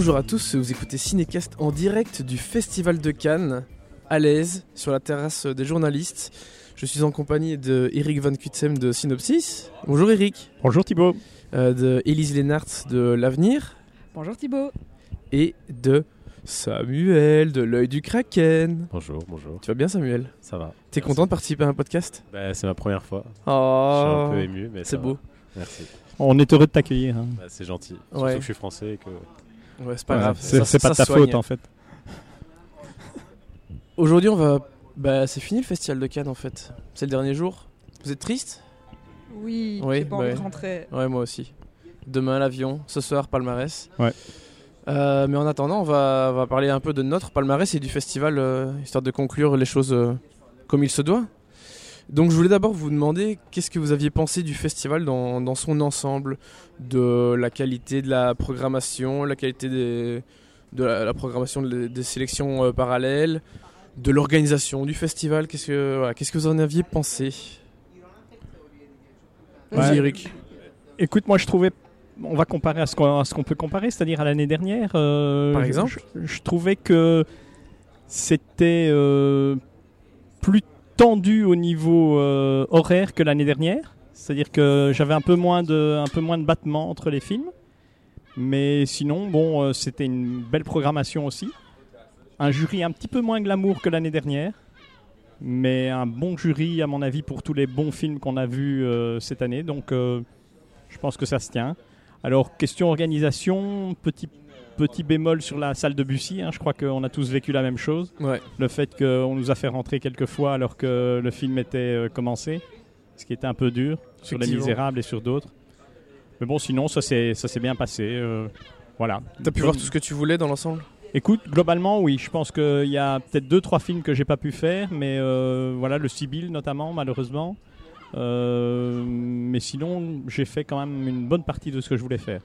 Bonjour à tous, vous écoutez Cinécast en direct du Festival de Cannes, à l'aise, sur la terrasse des journalistes. Je suis en compagnie de Eric Van Kutsem de Synopsis. Bonjour Eric. Bonjour Thibaut. Euh, de Élise Lénart de L'Avenir. Bonjour Thibaut. Et de Samuel de L'œil du Kraken. Bonjour, bonjour. Tu vas bien Samuel? Ça va. T'es content de participer à un podcast? Bah, C'est ma première fois. Oh, Je suis un peu ému, mais c'est beau. va. Merci. On est heureux de t'accueillir. hein. Bah, c'est gentil. Surtout Ouais. que je suis français et que. Ouais, c'est pas Ouais, grave. C'est Ça- c'est pas de ta soigne. faute en fait. Aujourd'hui, on va. Bah, c'est fini le Festival de Cannes en fait. C'est le dernier jour. Vous êtes triste? Oui, Oui, j'ai pas bah envie de rentrer. Ouais, moi aussi. Demain, l'avion. Ce soir, palmarès. Ouais. Euh, mais en attendant, on va, on va parler un peu de notre palmarès et du festival, euh, histoire de conclure les choses euh, comme il se doit. Donc, je voulais d'abord vous demander qu'est-ce que vous aviez pensé du festival dans, dans son ensemble, de la qualité de la programmation, la qualité des, de la, la programmation de- des sélections euh, parallèles, de l'organisation du festival. Qu'est-ce que, voilà, qu'est-ce que vous en aviez pensé? Vas-y, Ouais. Eric. Écoute, moi je trouvais. On va comparer à ce qu'on qu'on peut comparer, c'est-à-dire à l'année dernière. euh, Par exemple je, je trouvais que c'était euh, plus tendu au niveau euh, horaire que l'année dernière. C'est-à-dire que j'avais un peu moins de un peu moins de battements entre les films. Mais sinon, bon, euh, c'était une belle programmation aussi. Un jury un petit peu moins glamour que l'année dernière. Mais un bon jury, à mon avis, pour tous les bons films qu'on a vus euh, cette année. Donc, je pense que ça se tient. Alors, question organisation, petit, petit bémol sur la salle de Bussy. hein, je crois qu'on a tous vécu la même chose. Ouais. Le fait qu'on nous a fait rentrer quelques fois alors que le film était euh, commencé. Ce qui était un peu dur sur Les. Misérables et sur d'autres. Mais bon, sinon, ça s'est bien passé. euh, voilà. T'as pu voir tout ce que tu voulais dans l'ensemble? Écoute, globalement, oui. Je pense qu'il y a peut-être deux, trois films que j'ai pas pu faire, mais euh, voilà, le Sibyl notamment, malheureusement. Euh, mais sinon, j'ai fait quand même une bonne partie de ce que je voulais faire.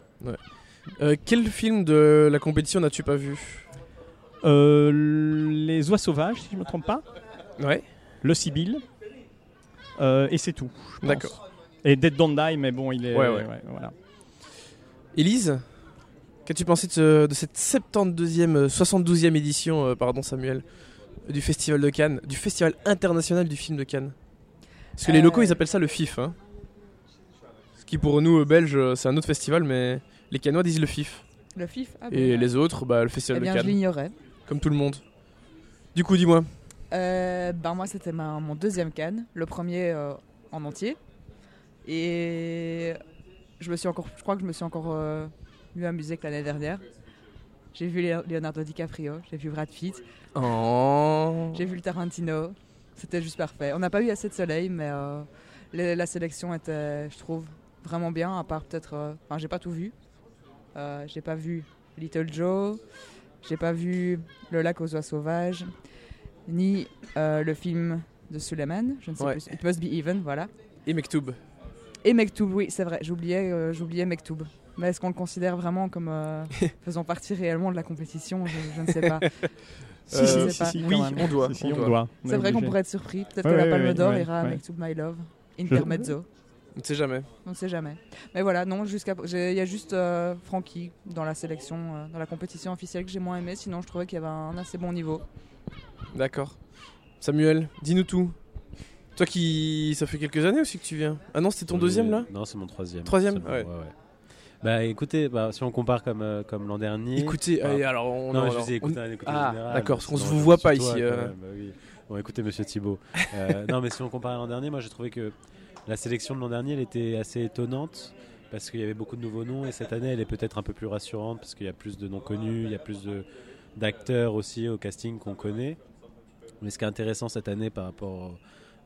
Euh, Quel film de la compétition n'as-tu pas vu Euh, les Oies sauvages, si je me trompe pas. Ouais. Le Sibyl. Euh, et c'est tout. D'accord. Et Dead Don't Die, mais bon, il est. Ouais, ouais. voilà. Élise Qu'as-tu pensé de, ce- de cette 72e, euh, 72e édition, pardon Samuel, du Festival de Cannes, du Festival international du film de Cannes? Parce que les locaux, ils appellent ça le FIF. Hein. Ce qui pour nous, Belges, c'est un autre festival, mais les Cannois disent le FIF. Le FIF ah bon, Et les autres, bah, le Eh Festival bien, de je Cannes, l'ignorais. comme tout le monde. Du coup, dis-moi. Euh, ben moi, c'était ma- mon deuxième Cannes, le premier euh, en entier. Et je me suis encore, je crois que je me suis encore euh, mieux amusé que l'année dernière. J'ai vu Leonardo DiCaprio, j'ai vu Brad Pitt, Oh. j'ai vu le Tarantino. C'était juste parfait. On n'a pas eu assez de soleil, mais euh, les- la sélection était, je trouve, vraiment bien. À part peut-être, euh, enfin, j'ai pas tout vu. Euh, j'ai pas vu Little Joe, j'ai pas vu Le lac aux oies sauvages, ni euh, le film de Suleiman, je ne sais Ouais. plus. It Must Be Even, voilà. Et Mektoub. Et Mektoub, oui, c'est vrai, j'oubliais, euh, j'oubliais Mektoub. Mais est-ce qu'on le considère vraiment comme euh, faisant partie réellement de la compétition? Je, je ne sais pas. Si, si, je si, pas. si, Oui, on doit, on C'est vrai qu'on pourrait être surpris. Peut-être Ouais, que la Palme d'Or ouais, ira à ouais. Mektoub My Love. Intermezzo. On ne sait jamais. On ne sait jamais. Mais voilà, non, jusqu'à il y a juste euh, Francky dans la sélection, euh, dans la compétition officielle que j'ai moins aimé. Sinon, je trouvais qu'il y avait un assez bon niveau. D'accord. Samuel, dis-nous tout. Toi qui. Ça fait quelques années aussi que tu viens. Ah non, c'était ton Oui, deuxième là? Non, c'est mon troisième. Troisième bon, Ouais. Bah écoutez, bah, si on compare comme, euh, comme l'an dernier. Écoutez, Ah. allez, alors on. Non, je vous ai écouté, on- un écoute Ah, d'accord, parce qu'on se vous voit pas toi, ici, euh. bah oui. Bon, écoutez, monsieur Thibault. Euh, non, mais si on compare à l'an dernier, moi j'ai trouvé que la sélection de l'an dernier elle était assez étonnante parce qu'il y avait beaucoup de nouveaux noms et cette année elle est peut-être un peu plus rassurante parce qu'il y a plus de noms connus, il y a plus d'acteurs aussi au casting qu'on connaît. Mais ce qui est intéressant cette année par rapport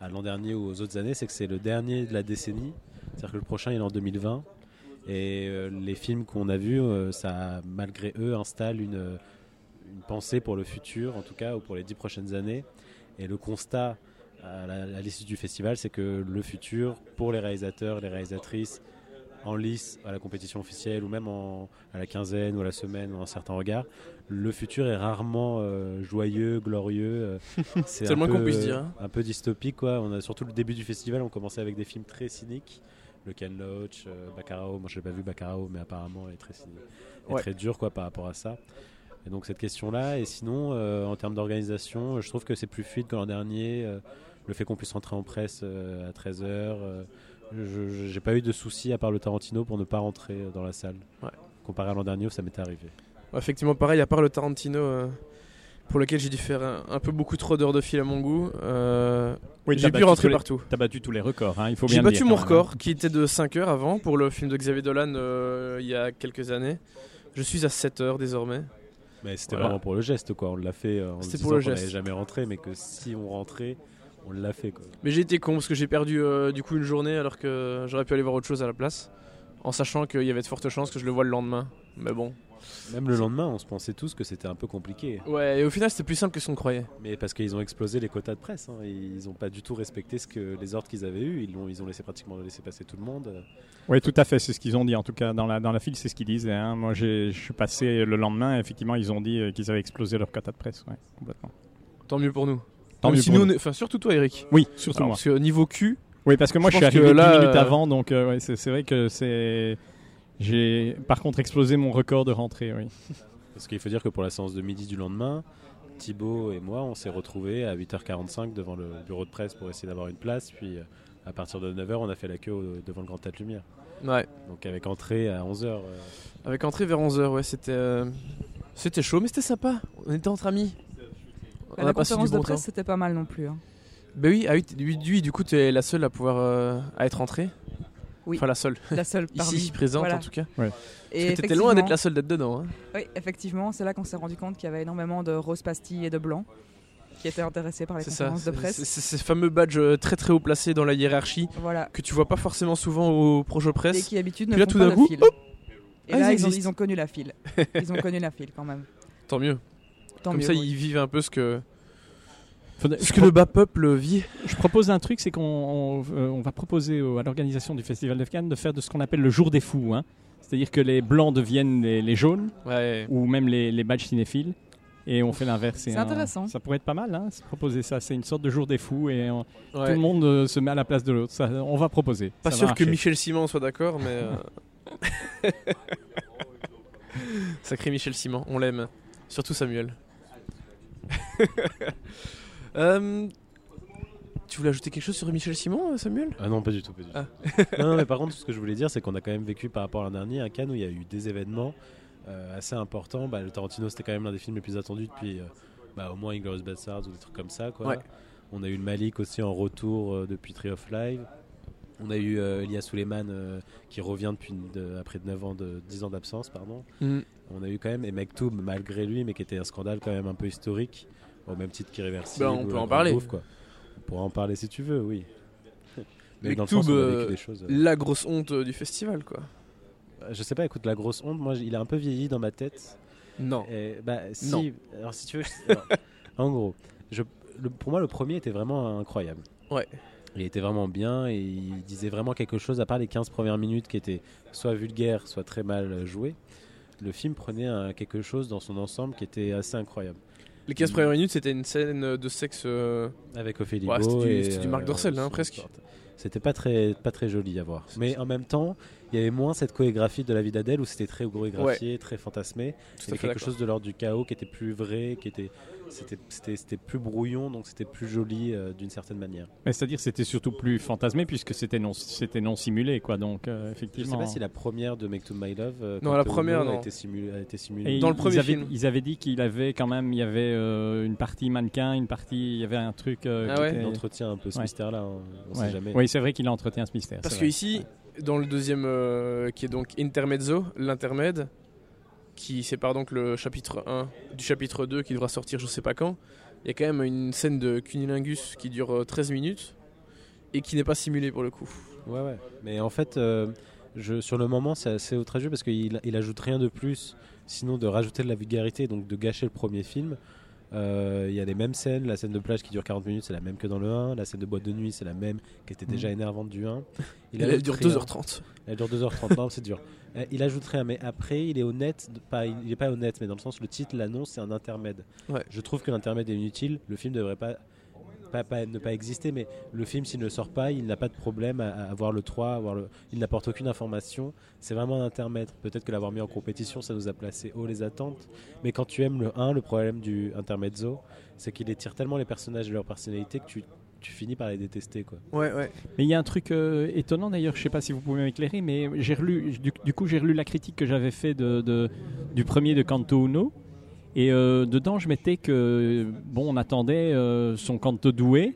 à l'an dernier ou aux autres années, c'est que c'est le dernier de la décennie. C'est-à-dire que le prochain est en 2020. Et euh, les films qu'on a vus, euh, ça, malgré eux, installe une, une pensée pour le futur, en tout cas, ou pour les dix prochaines années. Et le constat à l'issue du festival, c'est que le futur, pour les réalisateurs, les réalisatrices, en lice à la compétition officielle ou même en- à la quinzaine ou à la semaine ou en certains regards, le futur est rarement euh, joyeux, glorieux. euh, c'est le moins qu'on peu, puisse dire, hein. Un peu dystopique, quoi. On a surtout le début du festival, on commençait avec des films très cyniques. le Ken Loach, euh, Baccarao. Moi, je l'ai pas vu Baccarao, mais apparemment, il est très, est Ouais. très dur quoi par rapport à ça. Et donc cette question-là. Et sinon, euh, en termes d'organisation, je trouve que c'est plus fluide que l'an dernier. Euh, le fait qu'on puisse rentrer en presse euh, à 13h. je je- j'ai pas eu de soucis à part le Tarantino pour ne pas rentrer euh, dans la salle. Ouais. Comparé à l'an dernier où ça m'était arrivé. Ouais, Effectivement, pareil, à part le Tarantino, euh, pour lequel j'ai dû faire un, un peu beaucoup trop d'heures de fil à mon goût, euh, Oui, j'ai pu battu rentrer les- partout. T'as battu tous les records, hein, il faut bien J'ai battu dire, mon même, hein. record, qui était de 5 heures avant, pour le film de Xavier Dolan euh, il y a quelques années. Je suis à 7 heures désormais. Mais c'était Voilà. vraiment pour le geste quoi. On l'a fait euh, en se C'était disant pour le qu'on n'allait jamais rentrer, mais que si on rentrait, on l'a fait quoi. Mais j'ai été con parce que j'ai perdu euh, du coup une journée alors que j'aurais pu aller voir autre chose à la place. En sachant qu'il y avait de fortes chances que je le voie le lendemain. Mais bon. Même le lendemain, on se pensait tous que c'était un peu compliqué. Ouais, et au final c'était plus simple que ce qu'on croyait. Mais parce qu'ils ont explosé les quotas de presse, hein. ils n'ont pas du tout respecté ce que les ordres qu'ils avaient eus. Ils ont, ils ont laissé pratiquement laissé passer tout le monde. Oui, tout à fait, c'est ce qu'ils ont dit. En tout cas, dans la, dans la file, c'est ce qu'ils disaient. hein. Moi, j'ai- je suis passé le lendemain, et effectivement, ils ont dit euh, qu'ils avaient explosé leur quota de presse. Ouais, complètement. Tant mieux pour nous. Tant Même mieux si pour nous, Enfin, surtout toi, Eric. Oui, surtout Alors, moi. parce que niveau cul, Oui, parce que moi, je je, suis arrivé 10 là, minutes euh, avant, donc euh, ouais, c'est vrai que c'est. J'ai par contre explosé mon record de rentrée, oui. Parce qu'il faut dire que pour la séance de midi du lendemain, Thibaut et moi, on s'est retrouvés à 8h45 devant le bureau de presse pour essayer d'avoir une place. Puis euh, à partir de 9h, on a fait la queue au- devant le Grand Tête Lumière. ouais. Donc avec entrée à 11h. Avec entrée vers 11h, ouais, c'était. euh, C'était chaud, mais c'était sympa. On était entre amis. On la conférence de presse, c'était pas mal non plus. hein. Bah oui, ah oui, oui, du coup, tu es la seule à pouvoir euh, à être entrée. Oui. Enfin, la seule. La seule parmi. Ici, présente Voilà. en tout cas. Et Parce que t'étais loin d'être la seule d'être dedans. hein. Oui, effectivement, c'est là qu'on s'est rendu compte qu'il y avait énormément de roses pastilles et de blancs qui étaient intéressés par les ça. conférences de presse. c'est- ces fameux badges euh, très très haut placés dans la hiérarchie Voilà. que tu vois pas forcément souvent au projet Et presse. qui d'habitude Puis ne là, font tout pas d'un coup, fil. hop Et Ah, là, ils ils ont, existent. ils ont connu la file. Ils ont connu la file quand même. Tant mieux. Tant Comme mieux, ça, oui. ils vivent un peu ce que, Faudrait- ce je, que le bas peuple vit. je propose un truc, c'est qu'on on, euh, on va proposer au- à l'organisation du Festival de Cannes de faire de ce qu'on appelle le jour des fous. hein. C'est-à-dire que les blancs deviennent les, les jaunes, Ouais. ou même les, les badges cinéphiles. Et on fait l'inverse. C'est un- intéressant. Ça pourrait être pas mal, hein, se proposer ça. C'est une sorte de jour des fous et on- tout le monde euh, se met à la place de l'autre. Ça, On va proposer. Pas Ça sûr que marcher. Michel Simon soit d'accord, mais. euh, Sacré Michel Simon, on l'aime. Surtout Samuel. Euh, Tu voulais ajouter quelque chose sur Michel Simon, euh, Samuel? Ah non, pas du tout. Pas du tout. Ah. non, non, mais par contre, ce que je voulais dire, c'est qu'on a quand même vécu par rapport à l'an dernier à Cannes où il y a eu des événements euh, assez importants. Bah, le Tarantino, c'était quand même l'un des films les plus attendus depuis euh, bah, au moins Inglourious Basterds ou des trucs comme ça. Quoi. Ouais. On a eu le Malik aussi en retour euh, depuis Tree of Life. On a eu Elias Suleiman qui revient depuis de- après 9 ans de 10 ans d'absence, pardon. Mm. On a eu quand même et Mektoub malgré lui, mais qui était un scandale quand même un peu historique, au même titre qu'Irréversible. Ben, on peut en parler. Bouffe, quoi. On pourra en parler si tu veux, oui. Mais dans le Mektoub, sens où on a euh, vécu des choses. euh, La grosse honte euh, du festival, quoi. je sais pas, écoute, la grosse honte, moi, il a un peu vieilli dans ma tête. Non. Et, bah, si, Non. Alors, si tu veux, alors, en gros, je, le- pour moi, le premier était vraiment incroyable. Ouais. Il était vraiment bien et il disait vraiment quelque chose, à part les 15 premières minutes qui étaient soit vulgaires, soit très mal jouées. Le film prenait un- quelque chose dans son ensemble qui était assez incroyable. Les 15 premières minutes, c'était une scène de sexe. euh, Avec Ophélie Ouais, c'était du- Marc Dorcel, hein, presque. C'était pas très, pas très joli à voir. Mais en même temps, il y avait moins cette chorégraphie de la vie d'Adèle où c'était très chorégraphié, très fantasmé. Tout C'était quelque chose de l'ordre du chaos qui était plus vrai, qui était, c'était, c'était, c'était plus brouillon, donc c'était plus joli euh, d'une certaine manière. Mais c'est-à-dire que c'était surtout plus fantasmé puisque c'était non, c'était non simulé, quoi. Donc euh, Je sais effectivement. pas si la première de Make to My Love, euh, Non, la première, Lo a non. été simulée, a été simulée. Dans le ils premier avaient, film. Ils avaient dit qu'il avait quand même, il y avait euh, une partie mannequin, une partie, il y avait un truc. euh, Ah qui ouais était- Il entretient un peu ce Ouais. mystère-là, hein, on Ouais. sait jamais. Oui, c'est vrai qu'il entretient ce mystère. Parce que vrai. ici, dans le deuxième, euh, qui est donc Intermezzo, l'intermède, qui sépare donc le chapitre 1 du chapitre 2 qui devra sortir je sais pas quand, il y a quand même une scène de cunilingus qui dure euh, 13 minutes et qui n'est pas simulée pour le coup. Ouais, ouais. Mais en fait, euh, sur le moment, c'est assez outrageux parce qu'il il ajoute rien de plus, sinon de rajouter de la vulgarité, donc de gâcher le premier film. Euh, Il y a les mêmes scènes, la scène de plage qui dure 40 minutes, c'est la même que dans le 1. La scène de boîte de nuit, c'est la même, qui était déjà énervante du 1. Il elle dure rien. 2h30. Elle dure 2h30, non, c'est dur. Euh, Il ajoute rien, mais après, il est honnête, de- pas, il est pas honnête, mais dans le sens, le titre l'annonce, c'est un intermède. Ouais. Je trouve que l'intermède est inutile. Le film devrait pas pas, pas ne pas exister, mais le film, s'il ne sort pas, il n'a pas de problème à, à avoir le 3, à avoir le, il n'apporte aucune information. C'est vraiment un intermède. Peut-être que l'avoir mis en compétition, ça nous a placé haut les attentes. Mais quand tu aimes le 1, le problème du intermezzo, c'est qu'il étire tellement les personnages et leur personnalité que tu, tu finis par les détester. Quoi. Ouais, ouais. Mais il y a un truc euh, étonnant d'ailleurs, je sais pas si vous pouvez m'éclairer, mais j'ai relu, du, du coup j'ai relu la critique que j'avais fait de, de- du premier de Canto Uno, et euh, dedans je mettais que bon on attendait euh, son Canto doué,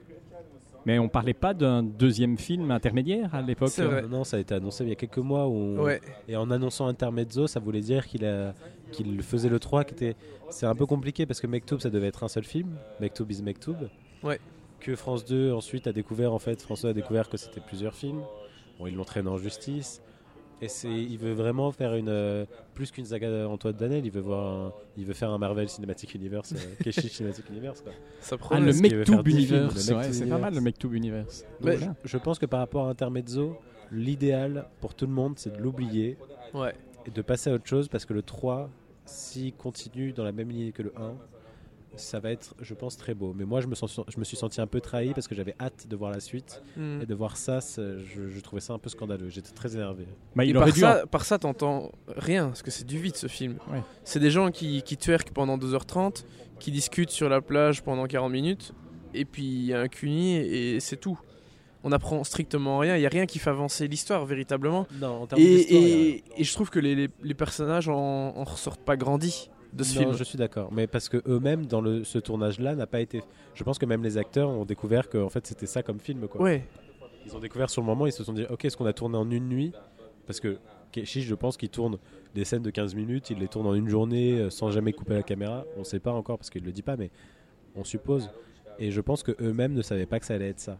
mais on parlait pas d'un deuxième film intermédiaire à l'époque. C'est vrai. Non, ça a été annoncé il y a quelques mois. Où on- Ouais. Et en annonçant Intermezzo, ça voulait dire qu'il a qu'il faisait le 3 qui était c'est un peu compliqué parce que Mektoub ça devait être un seul film, Mektoub is Mektoub. Ouais. Que France 2 ensuite a découvert en fait France 2 a découvert que c'était plusieurs films. Bon, ils l'ont traîné en justice et c'est il veut vraiment faire une euh, plus qu'une saga Antoine Danel, il veut voir un- il veut faire un Marvel Cinematic Universe, euh, Keshish Cinematic Universe quoi. Ça Ah, promet. le films, Universe, ouais, c'est pas mal le Mektoub Universe. Mais-. Je pense que par rapport à Intermezzo, l'idéal pour tout le monde c'est de l'oublier Ouais. et de passer à autre chose parce que le 3, s'il continue dans la même ligne que le 1, ça va être, je pense, très beau. Mais moi, je me, sens, je me suis senti un peu trahi parce que j'avais hâte de voir la suite. Hmm. Et de voir ça, je, je trouvais ça un peu scandaleux. J'étais très énervé. Il par, dû. ça, par ça, t'entends rien, parce que c'est du vide ce film. Ouais. C'est des gens qui, qui twerkent pendant 2h30, qui discutent sur la plage pendant 40 minutes, et puis il y a un cuni et c'est tout. On apprend strictement rien, il n'y a rien qui fait avancer l'histoire véritablement. Non, en termes Et, et- et je trouve que les, les- les personnages en, en ressortent pas grandis de ce Non, film. je suis d'accord. Mais parce que eux-mêmes, dans le, ce tournage-là, n'a pas été. Je pense que même les acteurs ont découvert que en fait, c'était ça comme film. Quoi. Ouais, Ils ont découvert sur le moment, ils se sont dit Ok, est-ce qu'on a tourné en une nuit? Parce que Keshish, je pense qu'il tourne des scènes de 15 minutes, il les tourne en une journée euh, sans jamais couper la caméra. On ne sait pas encore parce qu'il ne le dit pas, mais on suppose. Et je pense que eux-mêmes ne savaient pas que ça allait être ça.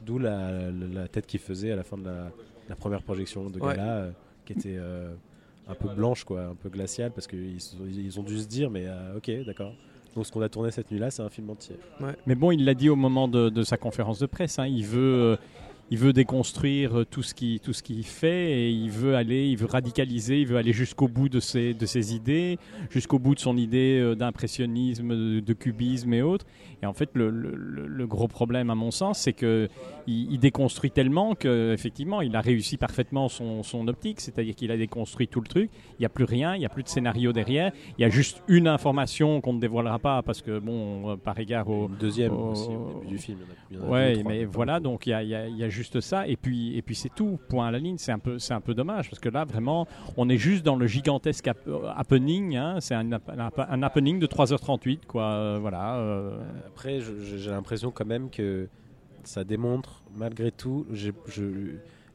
D'où la, la- la tête qu'ils faisaient à la fin de la, la première projection de Ouais. gala, euh, qui était euh, un peu blanche, quoi, un peu glaciale, parce qu'ils ils ont dû se dire Mais euh, ok, d'accord. Donc ce qu'on a tourné cette nuit-là, c'est un film entier. Mais bon, il l'a dit au moment de, de sa conférence de presse. hein, il veut, euh, il veut déconstruire euh, tout ce qui, tout ce qu'il fait et il veut aller, il veut radicaliser, il veut aller jusqu'au bout de ses, de ses idées, jusqu'au bout de son idée d'impressionnisme, de, de cubisme et autres. Et en fait, le, le- le- le gros problème, à mon sens, c'est que il, il déconstruit tellement que effectivement, il a réussi parfaitement son, son optique, c'est-à-dire qu'il a déconstruit tout le truc. Il n'y a plus rien, il n'y a plus de scénario derrière. Il y a juste une information qu'on ne dévoilera pas parce que bon, euh, par égard au deuxième aussi au début du film. il y en a- il y en a deux ou Ouais, trois, mais voilà, donc il y a, il y a- il y a juste ça, et puis, et puis c'est tout, point à la ligne. C'est un, peu, c'est un peu dommage, parce que là, vraiment, on est juste dans le gigantesque euh, happening, hein, c'est un, un un happening de 3h38, quoi, euh, voilà. euh, Après, j'ai l'impression quand même que ça démontre, malgré tout, je-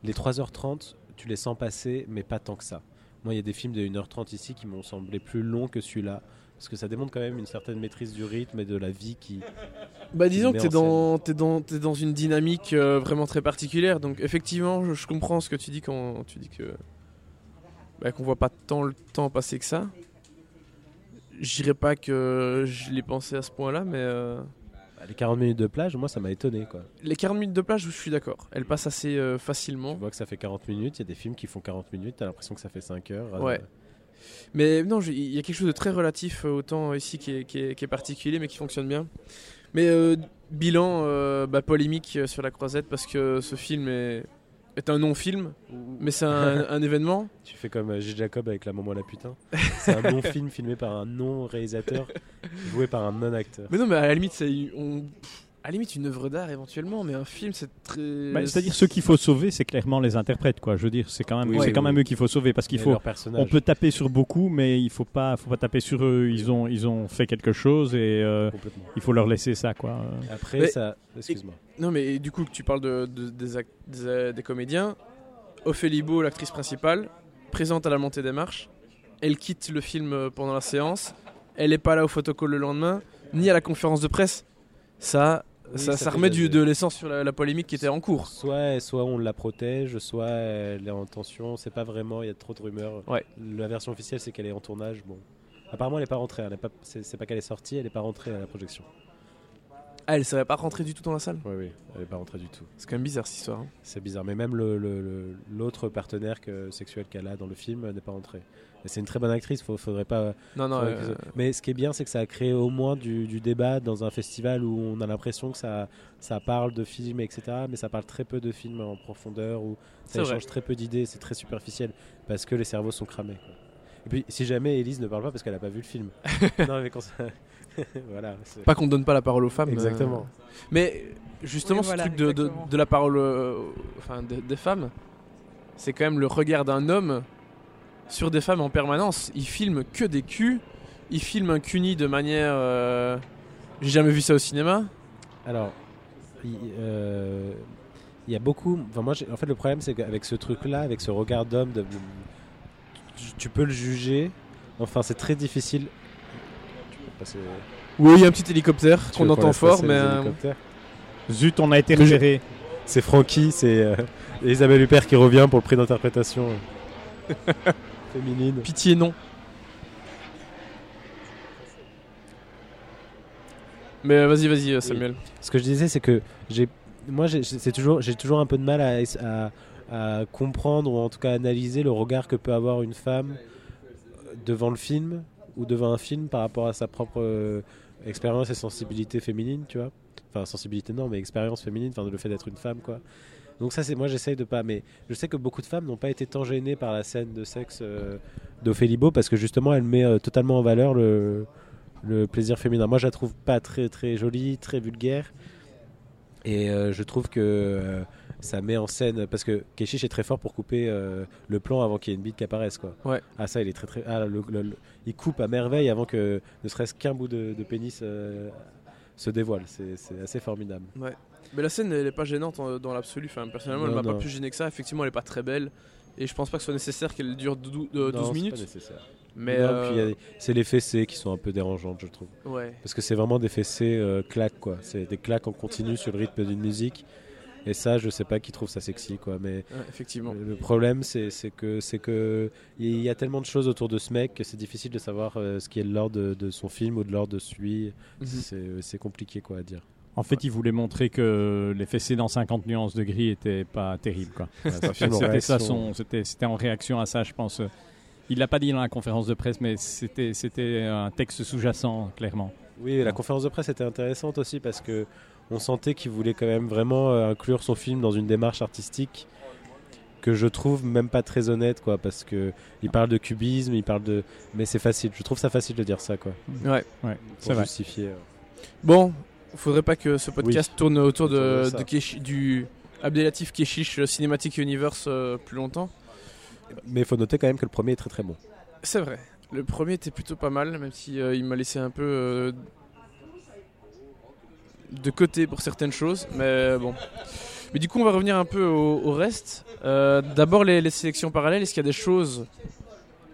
les 3h30, tu les sens passer, mais pas tant que ça. Moi, il y a des films de 1h30 ici qui m'ont semblé plus longs que celui-là. Parce que ça démontre quand même une certaine maîtrise du rythme et de la vie qui. Bah disons que t'es dans, t'es dans, t'es dans une dynamique euh, vraiment très particulière. Donc effectivement, je, je comprends ce que tu dis quand tu dis que bah, qu'on voit pas tant le temps passer que ça. Je dirais pas que je l'ai pensé à ce point-là, mais euh, les 40 minutes de plage, moi, ça m'a étonné. Quoi. les 40 minutes de plage, je suis d'accord. Elles passent assez euh, Tu facilement. vois que ça fait 40 minutes, il y a des films qui font 40 minutes, t'as l'impression que ça fait 5 heures. euh, Ouais. Mais non, il y a quelque chose de très relatif euh, autant ici qui est, qui est- qui est particulier, mais qui fonctionne bien. Mais euh, bilan euh, bah, polémique euh, sur la croisette parce que ce film est, est un non-film, mais c'est un, un événement. Tu fais comme euh, J. Jacob avec La Maman la putain. C'est un non-film filmé par un non-réalisateur, joué par un non-acteur. Mais non, mais à la limite, c'est on, pff, à la limite une œuvre d'art éventuellement, mais un film c'est très. bah, C'est-à-dire, ce qu'il faut sauver, c'est clairement les interprètes, quoi. Je veux dire, c'est quand même, Oui, c'est oui, quand oui. même eux qu'il faut sauver, parce qu'il faut. On peut taper sur beaucoup, mais il faut pas, faut pas taper sur eux. Ils ont, ils ont fait quelque chose et euh, il faut leur laisser ça, quoi. Après, Mais- ça. Excuse-moi. Non, mais du coup, tu parles de, de- des, act- des, euh, des comédiens. Ophélie Beau, l'actrice principale, présente à la montée des marches. Elle quitte le film euh, pendant la séance. Elle n'est pas là au photocall le lendemain, ni à la conférence de presse. Ça, Oui, ça, ça ça fait remet du, de l'essence sur la, la polémique qui était en cours. Soit, soit on la protège, soit elle est en tension. C'est pas vraiment, il y a trop de rumeurs. Ouais. La version officielle, c'est qu'elle est en tournage. Bon. Apparemment, elle n'est pas rentrée. Elle est pas, c'est, c'est pas qu'elle est sortie, elle n'est pas rentrée à la projection. Ah, elle serait pas rentrée du tout dans la salle Oui, oui, elle n'est pas rentrée du tout. C'est quand même bizarre cette histoire. hein. C'est bizarre, mais même le- le- le- l'autre partenaire que, sexuel qu'elle a dans le film n'est pas rentré. C'est une très bonne actrice, faut, faudrait pas. Non, non, faudrait euh, Mais ce qui est bien, c'est que ça a créé au moins du, du débat dans un festival où on a l'impression que ça, ça parle de films, etc. Mais ça parle très peu de films en profondeur, où ça vrai. échange très peu d'idées, c'est très superficiel, parce que les cerveaux sont cramés. quoi. Et puis, si jamais Elise ne parle pas parce qu'elle n'a pas vu le film. non, mais quand ça... voilà. pas qu'on donne pas la parole aux femmes. euh, Exactement. Mais justement, Oui, voilà, ce truc de, de, la parole euh, enfin, de- des femmes, c'est quand même le regard d'un homme sur des femmes en permanence. Il filme que des culs. Il filme un cuni de manière. euh, J'ai jamais vu ça au cinéma. Alors, il euh, il y a beaucoup. Enfin, moi, en fait, le problème, c'est qu'avec ce truc-là, avec ce regard d'homme, de- tu, tu peux le juger. Enfin, c'est très difficile. Passer- Oui, il y a un petit hélicoptère tu qu'on entend fort, mais. euh, Zut, on a été repéré. C'est Francky, c'est euh, Isabelle Huppert qui revient pour le prix d'interprétation euh, féminine. Pitié, non. Mais euh, vas-y, vas-y, euh, Samuel. Ce que je disais, c'est que j'ai, moi, j'ai, c'est toujours, j'ai toujours un peu de mal à, à- à comprendre ou en tout cas analyser le regard que peut avoir une femme devant le film ou devant un film par rapport à sa propre euh, expérience et sensibilité féminine, tu vois. Enfin, sensibilité non, mais expérience féminine, enfin le fait d'être une femme, quoi. Donc ça, c'est moi, j'essaye de pas. Mais je sais que beaucoup de femmes n'ont pas été tant gênées par la scène de sexe euh, d'Ophélie Beau parce que justement, elle met euh, totalement en valeur le le plaisir féminin. Moi, je la trouve pas très très jolie, très vulgaire. Et euh, je trouve que ça met en scène parce que Keshish est très fort pour couper le plan avant qu'il y ait une bite qui apparaisse quoi. Ouais. Ah ça il est très très ah, le- le- le- il coupe à merveille avant que ne serait-ce qu'un bout de, de pénis euh, se dévoile. C'est assez formidable. Mais la scène, elle est pas gênante en- dans l'absolu. Enfin, personnellement, elle Non, m'a pas non. plus gêné que ça. Effectivement, elle est pas très belle. Et je pense pas que ce soit nécessaire qu'elle dure dou- euh, 12 Non, c'est pas minutes. nécessaire. Mais. Non, euh, puis il y a des- c'est les fessées qui sont un peu dérangeantes je trouve. Ouais. Parce que c'est vraiment des fessées euh, claques quoi. C'est des claques en continu sur le rythme d'une musique. Et ça je sais pas qui trouve ça sexy quoi. Mais Ouais, effectivement. Le problème, c'est que c'est que il y a tellement de choses autour de ce mec que c'est difficile de savoir euh, ce qui est de l'ordre de, de son film ou de l'ordre de celui. Mhm. C'est c'est compliqué quoi à dire. En fait, il voulait montrer que les fessées dans 50 nuances de gris étaient pas terribles. C'était ça réaction. son, c'était, c'était en réaction à ça, je pense. Il l'a pas dit dans la conférence de presse, mais c'était, c'était un texte sous-jacent, clairement. Oui, la conférence de presse était intéressante aussi parce que on sentait qu'il voulait quand même vraiment euh, inclure son film dans une démarche artistique que je trouve même pas très honnête quoi parce que il parle de cubisme, il parle de mais c'est facile, je trouve ça facile de dire ça quoi Ouais. Ouais, pour c'est vrai. justifier. euh. Bon, faudrait pas que ce podcast tourne autour de du Abdelatif Keshish Cinematic Universe euh, plus longtemps. Mais il faut noter quand même que le premier est très très bon. C'est vrai. Le premier était plutôt pas mal, même si euh, il m'a laissé un peu euh, de côté pour certaines choses. Mais bon. Mais du coup, on va revenir un peu au, reste. Euh, D'abord, les, sélections parallèles. Est-ce qu'il y a des choses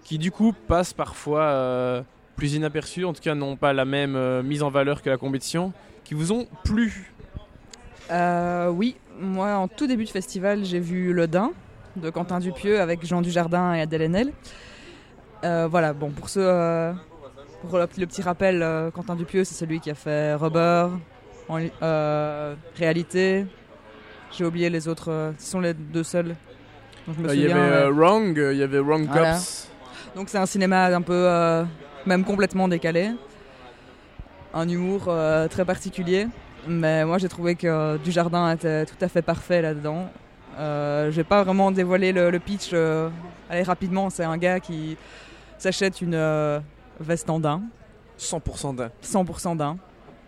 qui, du coup, passent parfois euh, plus inaperçues, en tout cas, n'ont pas la même euh, mise en valeur que la compétition, qui vous ont plu? Euh, oui, moi en tout début de festival, j'ai vu Le Dain de Quentin Dupieux avec Jean Dujardin et Adèle Haenel. Euh, voilà, bon, pour ceux. euh, pour le, petit rappel, euh, Quentin Dupieux, c'est celui qui a fait Rubber, en euh, Réalité. J'ai oublié les autres, euh, ce sont les deux seuls. dont je me Euh, Il y avait euh, Wrong, euh, il y avait Wrong Voilà. Cops. Donc c'est un cinéma un peu, euh, même complètement décalé. Un humour euh, très particulier. Mais moi j'ai trouvé que Dujardin était tout à fait parfait là-dedans. Euh, je vais pas vraiment dévoiler le, le pitch. euh, allez rapidement, c'est un gars qui s'achète une euh, veste en daim, 100% d'un. 100% daim,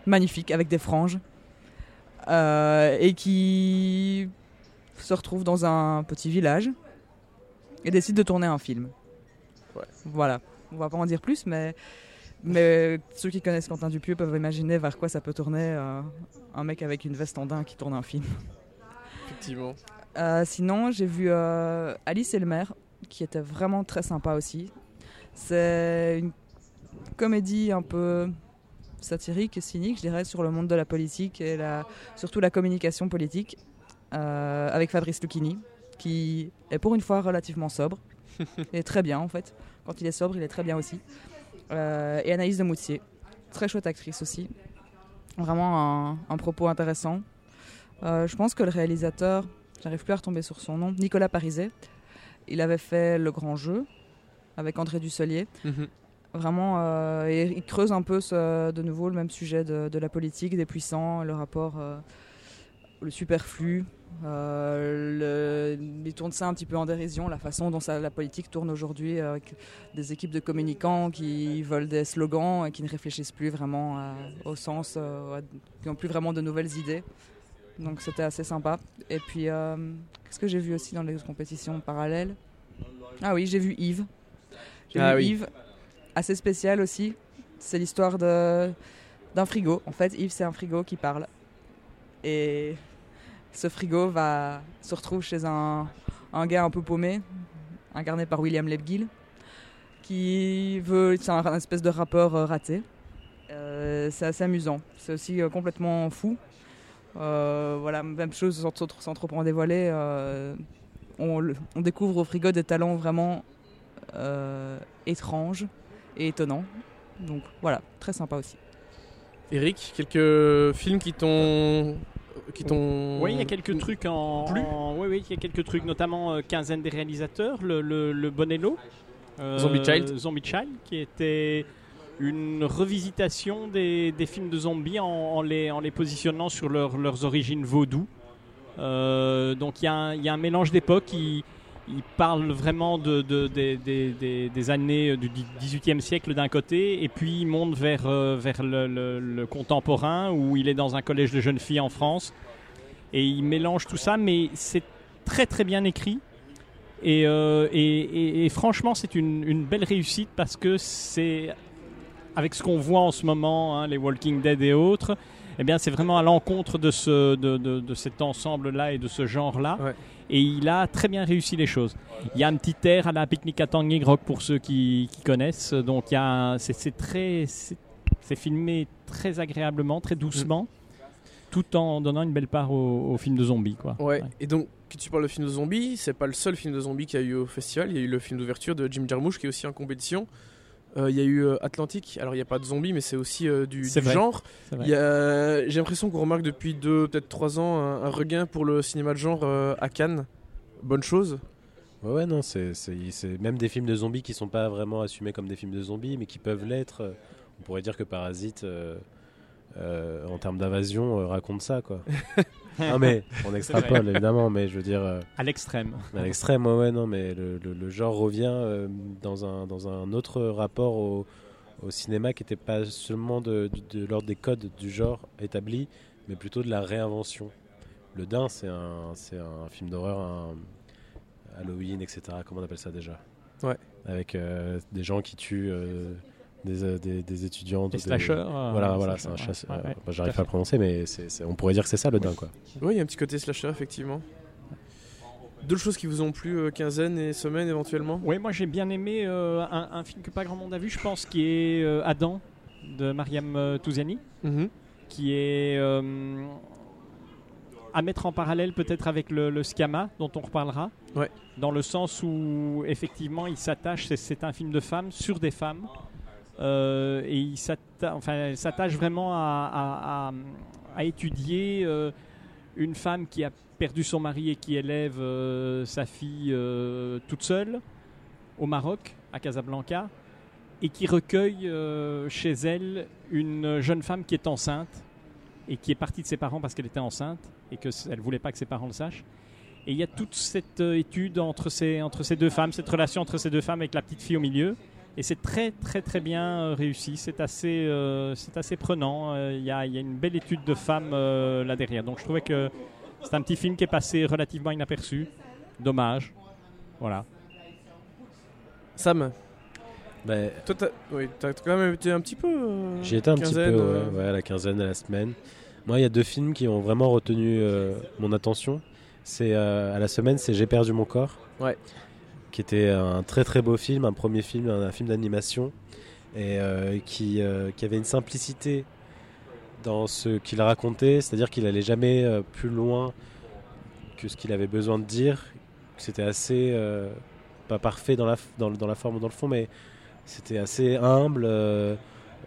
magnifique, avec des franges. Euh, et qui se retrouve dans un petit village et décide de tourner un film. Ouais. Voilà, on va pas en dire plus, mais, mais ceux qui connaissent Quentin Dupieux peuvent imaginer vers quoi ça peut tourner euh, un mec avec une veste en daim qui tourne un film. Effectivement. Euh, sinon, j'ai vu Alice et le maire, qui était vraiment très sympa aussi. C'est une comédie un peu satirique et cynique, je dirais, sur le monde de la politique et la, surtout la communication politique, euh, avec Fabrice Lucchini, qui est pour une fois relativement sobre. il est très bien en fait. Quand il est sobre, il est très bien aussi. Euh, et Anaïs de Moutier, très chouette actrice aussi. Vraiment un, un propos intéressant. Euh, je pense que le réalisateur, j'arrive plus à retomber sur son nom, Nicolas Pariset, il avait fait Le Grand Jeu avec André Dusselier. Mhm. Vraiment, euh, et il creuse un peu ce- de nouveau le même sujet de, de la politique, des puissants, le rapport, euh, le superflu. Euh, le- il tourne ça un petit peu en dérision, la façon dont ça- la politique tourne aujourd'hui, avec des équipes de communicants qui veulent des slogans et qui ne réfléchissent plus vraiment au sens, à- qui n'ont plus vraiment de nouvelles idées. Donc c'était assez sympa. Et puis, euh, qu'est-ce que j'ai vu aussi dans les compétitions parallèles? Ah oui, j'ai vu Yves. J'ai Ah vu oui. Yves, assez spécial aussi. C'est l'histoire d'un frigo. En fait, Yves, c'est un frigo qui parle. Et ce frigo va se retrouve chez un, un gars un peu paumé, incarné par William Lebguil, qui veut. C'est un, espèce de rappeur euh, raté. Euh, c'est assez amusant. C'est aussi euh, complètement fou. Voilà, même chose sans, sans trop en dévoiler. on, on découvre au frigo des talents vraiment étranges et étonnants. Donc voilà, très sympa aussi. Eric, quelques films qui t'ont. qui t'ont. Oui, il y a quelques trucs en. Plus en- oui, oui, il y a quelques trucs, notamment euh, Quinzaine des réalisateurs, le, le, le Bonello. euh, Zombie Child. Zombie Child, qui était une revisitation des, des films de zombies en, en les, en les positionnant sur leur- leurs origines vaudou. Euh, donc il y, a un- il y a un mélange d'époques. Il, il parle vraiment de, de- des- années du 18e siècle d'un côté, et puis il monte vers, euh, le, contemporain, où il est dans un collège de jeunes filles en France. Et il mélange tout ça, mais c'est très très bien écrit. Et, euh, franchement, c'est une, belle réussite parce que c'est avec ce qu'on voit en ce moment, hein, les Walking Dead et autres, eh bien, c'est vraiment à l'encontre de, ce, de, de- de cet ensemble-là et de ce genre-là. Et il a très bien réussi les choses. Il y a un petit air à la pique-nique à Tanguy Rock pour ceux qui, qui connaissent. Donc, il y a c'est très, c'est filmé très agréablement, très doucement, tout en donnant une belle part au, au film de zombies, quoi. Ouais. Et donc, que tu parles de film de zombies, c'est pas le seul film de zombies qu'il y a eu au festival. Il y a eu le film d'ouverture de Jim Jarmusch qui est aussi en compétition. Euh, il y a eu euh, Atlantique. Alors, il n'y a pas de zombies, mais c'est aussi euh, du, C'est du vrai. genre. A- J'ai l'impression qu'on remarque depuis deux, peut-être trois ans, un, un regain pour le cinéma de genre euh, à Cannes. Bonne chose. Ouais, ouais, non, c'est c'est- c'est même des films de zombies qui sont pas vraiment assumés comme des films de zombies, mais qui peuvent l'être. On pourrait dire que Parasite, euh, euh, en termes d'invasion, euh, raconte ça, quoi. non, mais on extrapole, évidemment, mais je veux dire, euh, À l'extrême. à l'extrême, ouais, ouais, non, mais le, le- le genre revient euh, dans, un, dans un autre rapport au, au cinéma qui n'était pas seulement de, de- de l'ordre des codes du genre établi, mais plutôt de la réinvention. Le Dain, c'est un, c'est un film d'horreur, un Halloween, etc. Comment on appelle ça déjà? Ouais. Avec euh, des gens qui tuent euh, des, euh, des, des étudiantes. Les des- slashers. euh, Voilà, voilà, c'est un chasseur. Ouais, ouais. Bah, J'arrive pas à le prononcer, mais c'est- c'est- on pourrait dire que c'est ça le Dain, quoi. Oui, il y a un petit côté slasher, effectivement. D'autres choses qui vous ont plu, euh, quinzaine et semaine éventuellement? Oui, moi j'ai bien aimé euh, un, un film que pas grand monde a vu, je pense, qui est euh, Adam de Mariam euh, Touziani, Mhm. qui est euh, à mettre en parallèle peut-être avec le, le Scama, dont on reparlera. Ouais. Dans le sens où effectivement il s'attache, c'est un film de femmes sur des femmes. Euh, et il s'attache vraiment à, étudier euh, une femme qui a perdu son mari et qui élève euh, sa fille toute seule au Maroc, à Casablanca, et qui recueille chez elle une jeune femme qui est enceinte et qui est partie de ses parents parce qu'elle était enceinte et qu'elle ne voulait pas que ses parents le sachent. Et il y a toute cette étude entre ces, entre ces deux femmes, cette relation entre ces deux femmes avec la petite fille au milieu. Et c'est très très très bien euh, réussi, c'est assez, euh, c'est assez prenant. Euh, Il y, a, il y a une belle étude de femmes euh, là derrière. Donc je trouvais que c'est un petit film qui est passé relativement inaperçu. Dommage. Voilà. Sam, Bah, toi, t'as oui, t'as quand même été un petit peu. euh, J'y étais un petit peu, euh, ouais, ouais, à la quinzaine, à la semaine. Moi, il y a deux films qui ont vraiment retenu euh, mon attention. C'est euh, à la semaine, c'est J'ai perdu mon corps. Ouais. Qui était un très très beau film, un premier film, un, film d'animation, et euh, qui, euh, qui avait une simplicité dans ce qu'il racontait, c'est-à-dire qu'il allait jamais euh, plus loin que ce qu'il avait besoin de dire. C'était assez pas parfait dans la, dans, la forme ou dans le fond, mais c'était assez humble.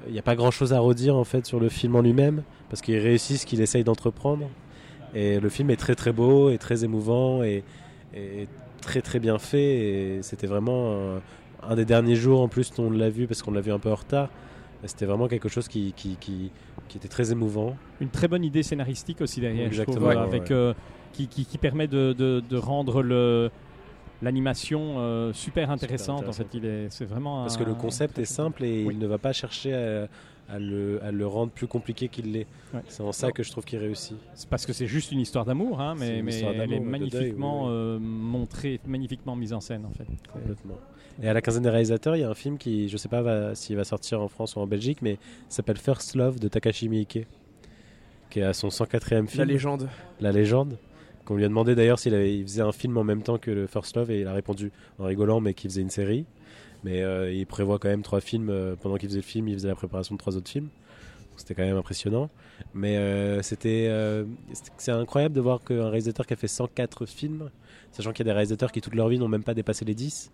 il n'y a pas grand chose à redire en fait sur le film en lui-même parce qu'il réussit ce qu'il essaye d'entreprendre. Et le film est très très beau et très émouvant et très très bien fait. Et c'était vraiment un, un des derniers jours en plus on l'a vu parce qu'on l'a vu un peu en retard. C'était vraiment quelque chose qui, qui, qui, qui était très émouvant. Une très bonne idée scénaristique aussi derrière, je trouve, Exactement, euh, ouais. avec, euh, qui, qui, permet de, de, de rendre le l'animation euh, super intéressante. En intéressant. fait, il est, c'est vraiment Parce un- que le concept est simple et Oui. il ne va pas chercher à, à le, à le rendre plus compliqué qu'il l'est. Ouais. C'est en ça que je trouve qu'il réussit. C'est parce que c'est juste une histoire d'amour, hein, mais, une mais histoire elle est deuil, magnifiquement oui, oui. euh, montrée, magnifiquement mise en scène en fait. Complètement. Et à la quinzaine des réalisateurs, il y a un film qui, je sais pas s'il va sortir en France ou en Belgique, mais s'appelle First Love de Takashi Miike, qui est à son 104e film. La légende. La légende. Qu'on lui a demandé d'ailleurs s'il faisait un film en même temps que le First Love et il a répondu en rigolant, mais qu'il faisait une série. Mais euh, il prévoit quand même trois films. euh, pendant qu'il faisait le film, il faisait la préparation de trois autres films. C'était quand même impressionnant. Mais euh, c'était, c'est- incroyable de voir qu'un réalisateur qui a fait 104 films, sachant qu'il y a des réalisateurs qui toute leur vie n'ont même pas dépassé les 10,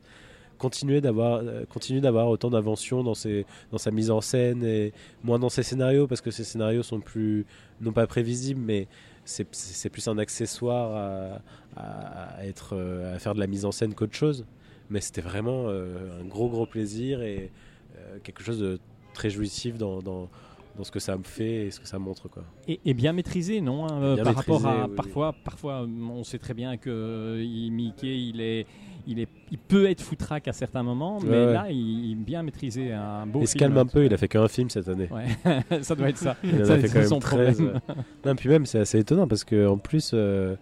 continue d'avoir, continue d'avoir autant d'inventions dans, sa mise en scène et moins dans ses scénarios, parce que ses scénarios sont plus, non pas prévisibles, mais c'est, plus un accessoire à faire de la mise en scène qu'autre chose. Mais c'était vraiment euh, un gros gros plaisir et euh, quelque chose de très jouissif dans, dans, dans ce que ça me fait et ce que ça montre. Quoi. Et, et bien maîtrisé, non hein, euh, Bien Par rapport à oui, parfois, parfois, on sait très bien que euh, il- Mickey, il est, il est, il peut être foutraque à certains moments, mais Ouais, là, il, il est bien maîtrisé un beau il se calme un peu, il a fait qu'un film cette année. Ouais, ça doit être ça. Il en Ça, a fait quand son même 13. problème. Non, puis même, c'est assez étonnant parce que en plus, euh,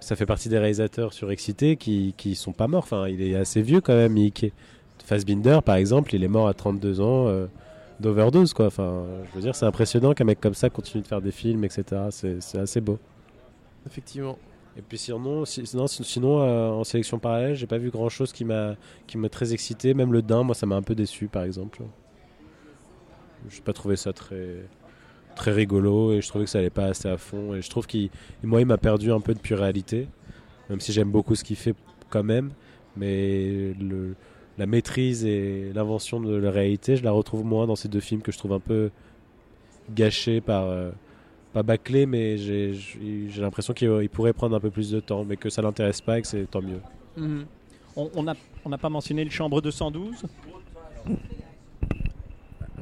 ça fait partie des réalisateurs surexcités qui, qui sont pas morts. Enfin, il est assez vieux quand même, Mickey. Fassbinder, par exemple, il est mort à 32 ans euh, d'overdose, quoi. Enfin, je veux dire, c'est impressionnant qu'un mec comme ça continue de faire des films, etc. C'est c'est assez beau. Effectivement. Et puis sinon, si- sinon, sinon euh, en sélection parallèle, j'ai pas vu grand chose qui m'a qui m'a très excité. Même le Dain, moi, ça m'a un peu déçu, par exemple. J'ai pas trouvé ça très très rigolo et je trouvais que ça allait pas assez à fond. Et je trouve qu'il, moi, il m'a perdu un peu de pure réalité, même si j'aime beaucoup ce qu'il fait quand même. Mais le, la maîtrise et l'invention de la réalité, je la retrouve moins dans ces deux films que je trouve un peu gâchés par euh, pas bâclé, mais j'ai l'impression qu'il il pourrait prendre un peu plus de temps, mais que ça l'intéresse pas et que c'est tant mieux. Mhm. On n'a on n'a pas mentionné le Chambre 212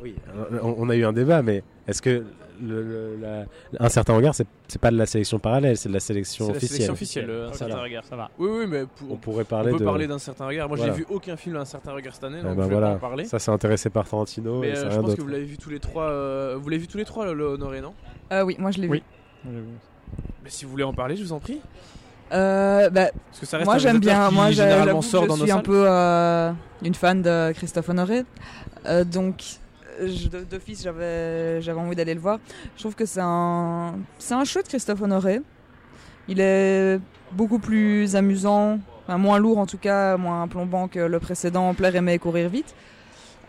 Oui, on, on a eu un débat, mais est-ce que le, le- la- un certain regard, c'est c'est pas de la sélection parallèle, c'est de la sélection C'est la officielle. sélection officielle, euh, un certain regard. Ça va. Oui, oui, mais pour- On pourrait on parler peut de. parler d'un certain regard. Moi, Voilà. j'ai vu aucun film d'un certain regard cette année, Eh donc ben je vais voilà. pas en parler. Ça, c'est intéressé par Tarantino Mais et euh, c'est je rien pense que vous l'avez vu tous les trois. euh, vous l'avez vu tous les trois, le, le Honoré, non? Euh, oui, moi je l'ai Oui. vu. Mais si vous voulez en parler, je vous en prie. Euh, bah, Parce que ça reste moi un j'aime bien. qui, Moi j'ai- généralement sort dans je suis un peu euh, une fan de Christophe Honoré. Euh, donc d'office j'avais envie d'aller le voir. Je trouve que c'est un c'est un chouette Christophe Honoré. Il est beaucoup plus amusant, moins lourd en tout cas, moins plombant que le précédent Plaire aimer et courir vite.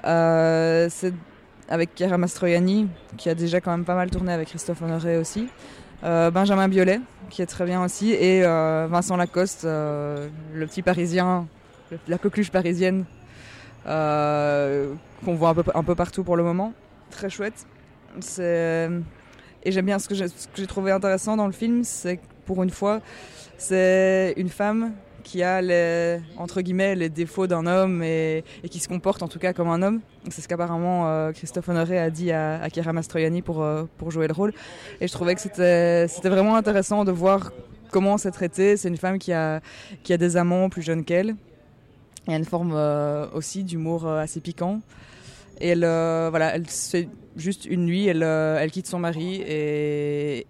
Euh, c'est avec Chiara Mastroianni qui a déjà quand même pas mal tourné avec Christophe Honoré aussi. Euh, Benjamin Biolay qui est très bien aussi et euh, Vincent Lacoste, le petit parisien, la coqueluche parisienne qu'on voit un peu, un peu partout pour le moment. Très chouette. C'est et j'aime bien ce que j'ai trouvé intéressant dans le film, c'est que pour une fois, c'est une femme qui a les entre guillemets les défauts d'un homme et, qui se comporte en tout cas comme un homme. C'est ce qu'apparemment euh, Christophe Honoré a dit à, à Chiara Mastroianni pour euh, pour jouer le rôle. Et je trouvais que c'était c'était vraiment intéressant de voir comment c'est traité. C'est une femme qui a qui a des amants plus jeunes qu'elle. Il y a une forme euh, aussi d'humour euh, assez piquant. Et elle, euh, voilà, c'est juste une nuit, elle, elle quitte son mari et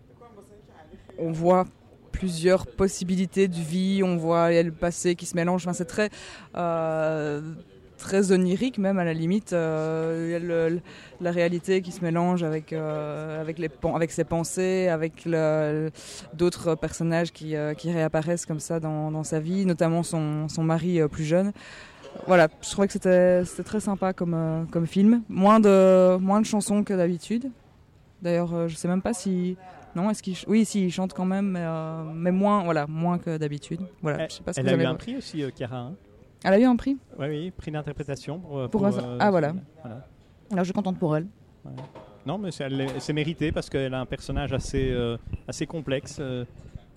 on voit plusieurs possibilités de vie, on voit le passé qui se mélange. C'est très, très onirique même à la limite. Euh, il y a le- la réalité qui se mélange avec euh, avec les avec ses pensées, avec d'autres personnages qui, euh, qui réapparaissent comme ça dans, dans sa vie, notamment son, son mari euh, plus jeune. Voilà, je trouvais que c'était c'était très sympa comme, comme film. Moins de, moins de chansons que d'habitude. D'ailleurs, je sais même pas si. Non, est-ce qu'il. Oui, si, il chante quand même, mais, euh, mais moins, voilà, moins que d'habitude. Voilà, je sais pas si Elle vous a eu avez- un prix aussi, euh, hein. Elle a eu un prix Oui, oui, prix d'interprétation. Pour, Pour un- euh, ah, voilà. voilà. Alors, je suis contente pour elle. ouais. Non, mais c'est- mérité parce qu'elle a un personnage assez, euh, assez complexe euh,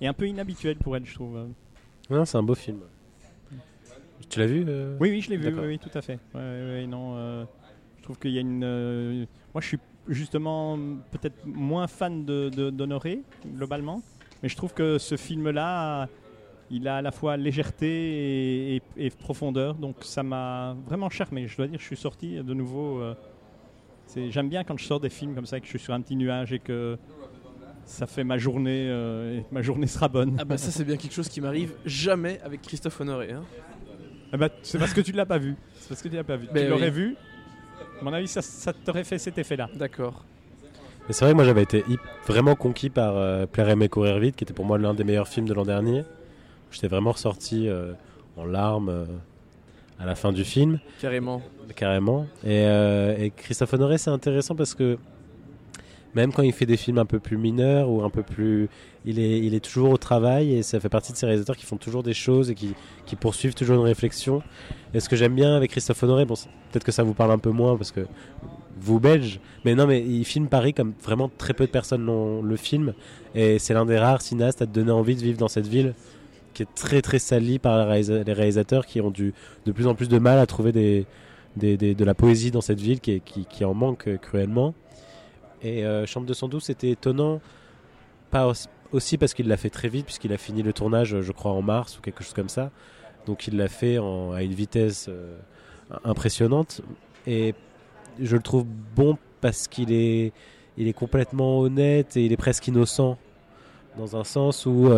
et un peu inhabituel pour elle, je trouve. Non, c'est un beau film. Tu l'as vu euh Oui, oui, je l'ai vu, oui, oui, tout à fait. Ouais, ouais, non, euh, je trouve qu'il y a une. euh, moi, je suis justement peut-être moins fan de, de- d'Honoré, globalement, mais je trouve que ce film-là, il a à la fois légèreté et, et- et profondeur, donc ça m'a vraiment charmé. Je dois dire, je suis sorti de nouveau. euh, j'aime bien quand je sors des films comme ça, que je suis sur un petit nuage et que ça fait ma journée, euh, et ma journée sera bonne. Ah bah ça c'est bien quelque chose qui m'arrive jamais avec Christophe Honoré. hein. Ah bah, c'est parce que tu ne l'as pas vu. C'est parce que tu l'as pas vu. Ben tu l'aurais oui. vu. À mon avis, ça, ça t'aurait fait cet effet-là. D'accord. Mais c'est vrai que moi j'avais été vraiment conquis par euh, Plaire aimer courir vite, qui était pour moi l'un des meilleurs films de l'an dernier. J'étais vraiment ressorti euh, en larmes euh, à la fin du film, Carrément. carrément. Et, euh, et Christophe Honoré, c'est intéressant parce que même quand il fait des films un peu plus mineurs ou un peu plus, il est, il est toujours au travail et ça fait partie de ces réalisateurs qui font toujours des choses et qui, qui poursuivent toujours une réflexion. Et ce que j'aime bien avec Christophe Honoré, bon, peut-être que ça vous parle un peu moins parce que vous belges, mais non, mais il filme Paris comme vraiment très peu de personnes le film et c'est l'un des rares cinéastes à te donner envie de vivre dans cette ville qui est très très salie par les réalisa- les réalisateurs qui ont du, de plus en plus de mal à trouver de la poésie dans cette ville qui, en manque euh, cruellement. Et euh, Chambre 212, c'était étonnant, pas aussi, parce qu'il l'a fait très vite, puisqu'il a fini le tournage, je crois, en mars ou quelque chose comme ça. Donc il l'a fait à une vitesse euh, impressionnante. Et je le trouve bon parce qu'il est, il est complètement honnête et il est presque innocent, dans un sens où,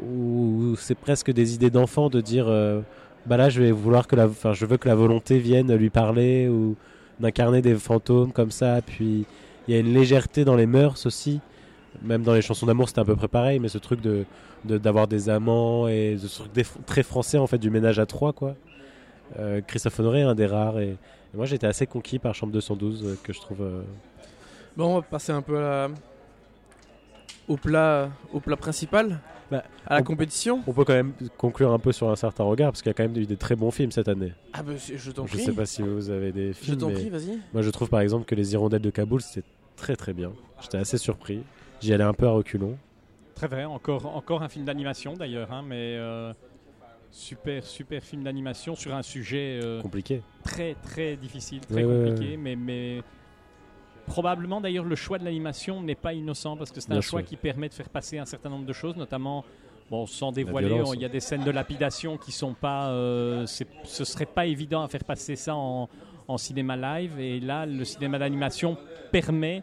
où c'est presque des idées d'enfant de dire euh, bah là je vais vouloir que la, enfin je veux que la volonté vienne lui parler ou d'incarner des fantômes comme ça. Puis il y a une légèreté dans les mœurs aussi. Même dans les chansons d'amour, c'était à peu près pareil, mais ce truc de d'avoir des amants et ce truc très français en fait du ménage à trois quoi. Euh, Christophe Honoré un des rares et, et moi j'étais assez conquis par Chambre 212 euh, que je trouve. Bon, on va passer un peu au plat, au plat principal, Bah, à la on- compétition. On peut quand même conclure un peu sur un certain regard parce qu'il y a quand même eu des très bons films cette année. Ah bah je t'en Je prie. sais pas si vous avez des Je films. t'en mais prie, vas-y. Moi je trouve par exemple que Les Hirondelles de Kaboul c'était très très bien. J'étais assez surpris. J'y allais un peu à reculons. Très vrai, encore, encore un film d'animation d'ailleurs, hein, mais euh, super, super film d'animation sur un sujet euh, Compliqué. très, très difficile, très Ouais, ouais, compliqué, Mais, mais probablement d'ailleurs le choix de l'animation n'est pas innocent parce que c'est un Bien choix sûr. qui permet de faire passer un certain nombre de choses, notamment. Bon, sans dévoiler, il y a des scènes de lapidation qui sont pas. euh, ce serait pas évident à faire passer ça en, en cinéma live. Et là, le cinéma d'animation permet,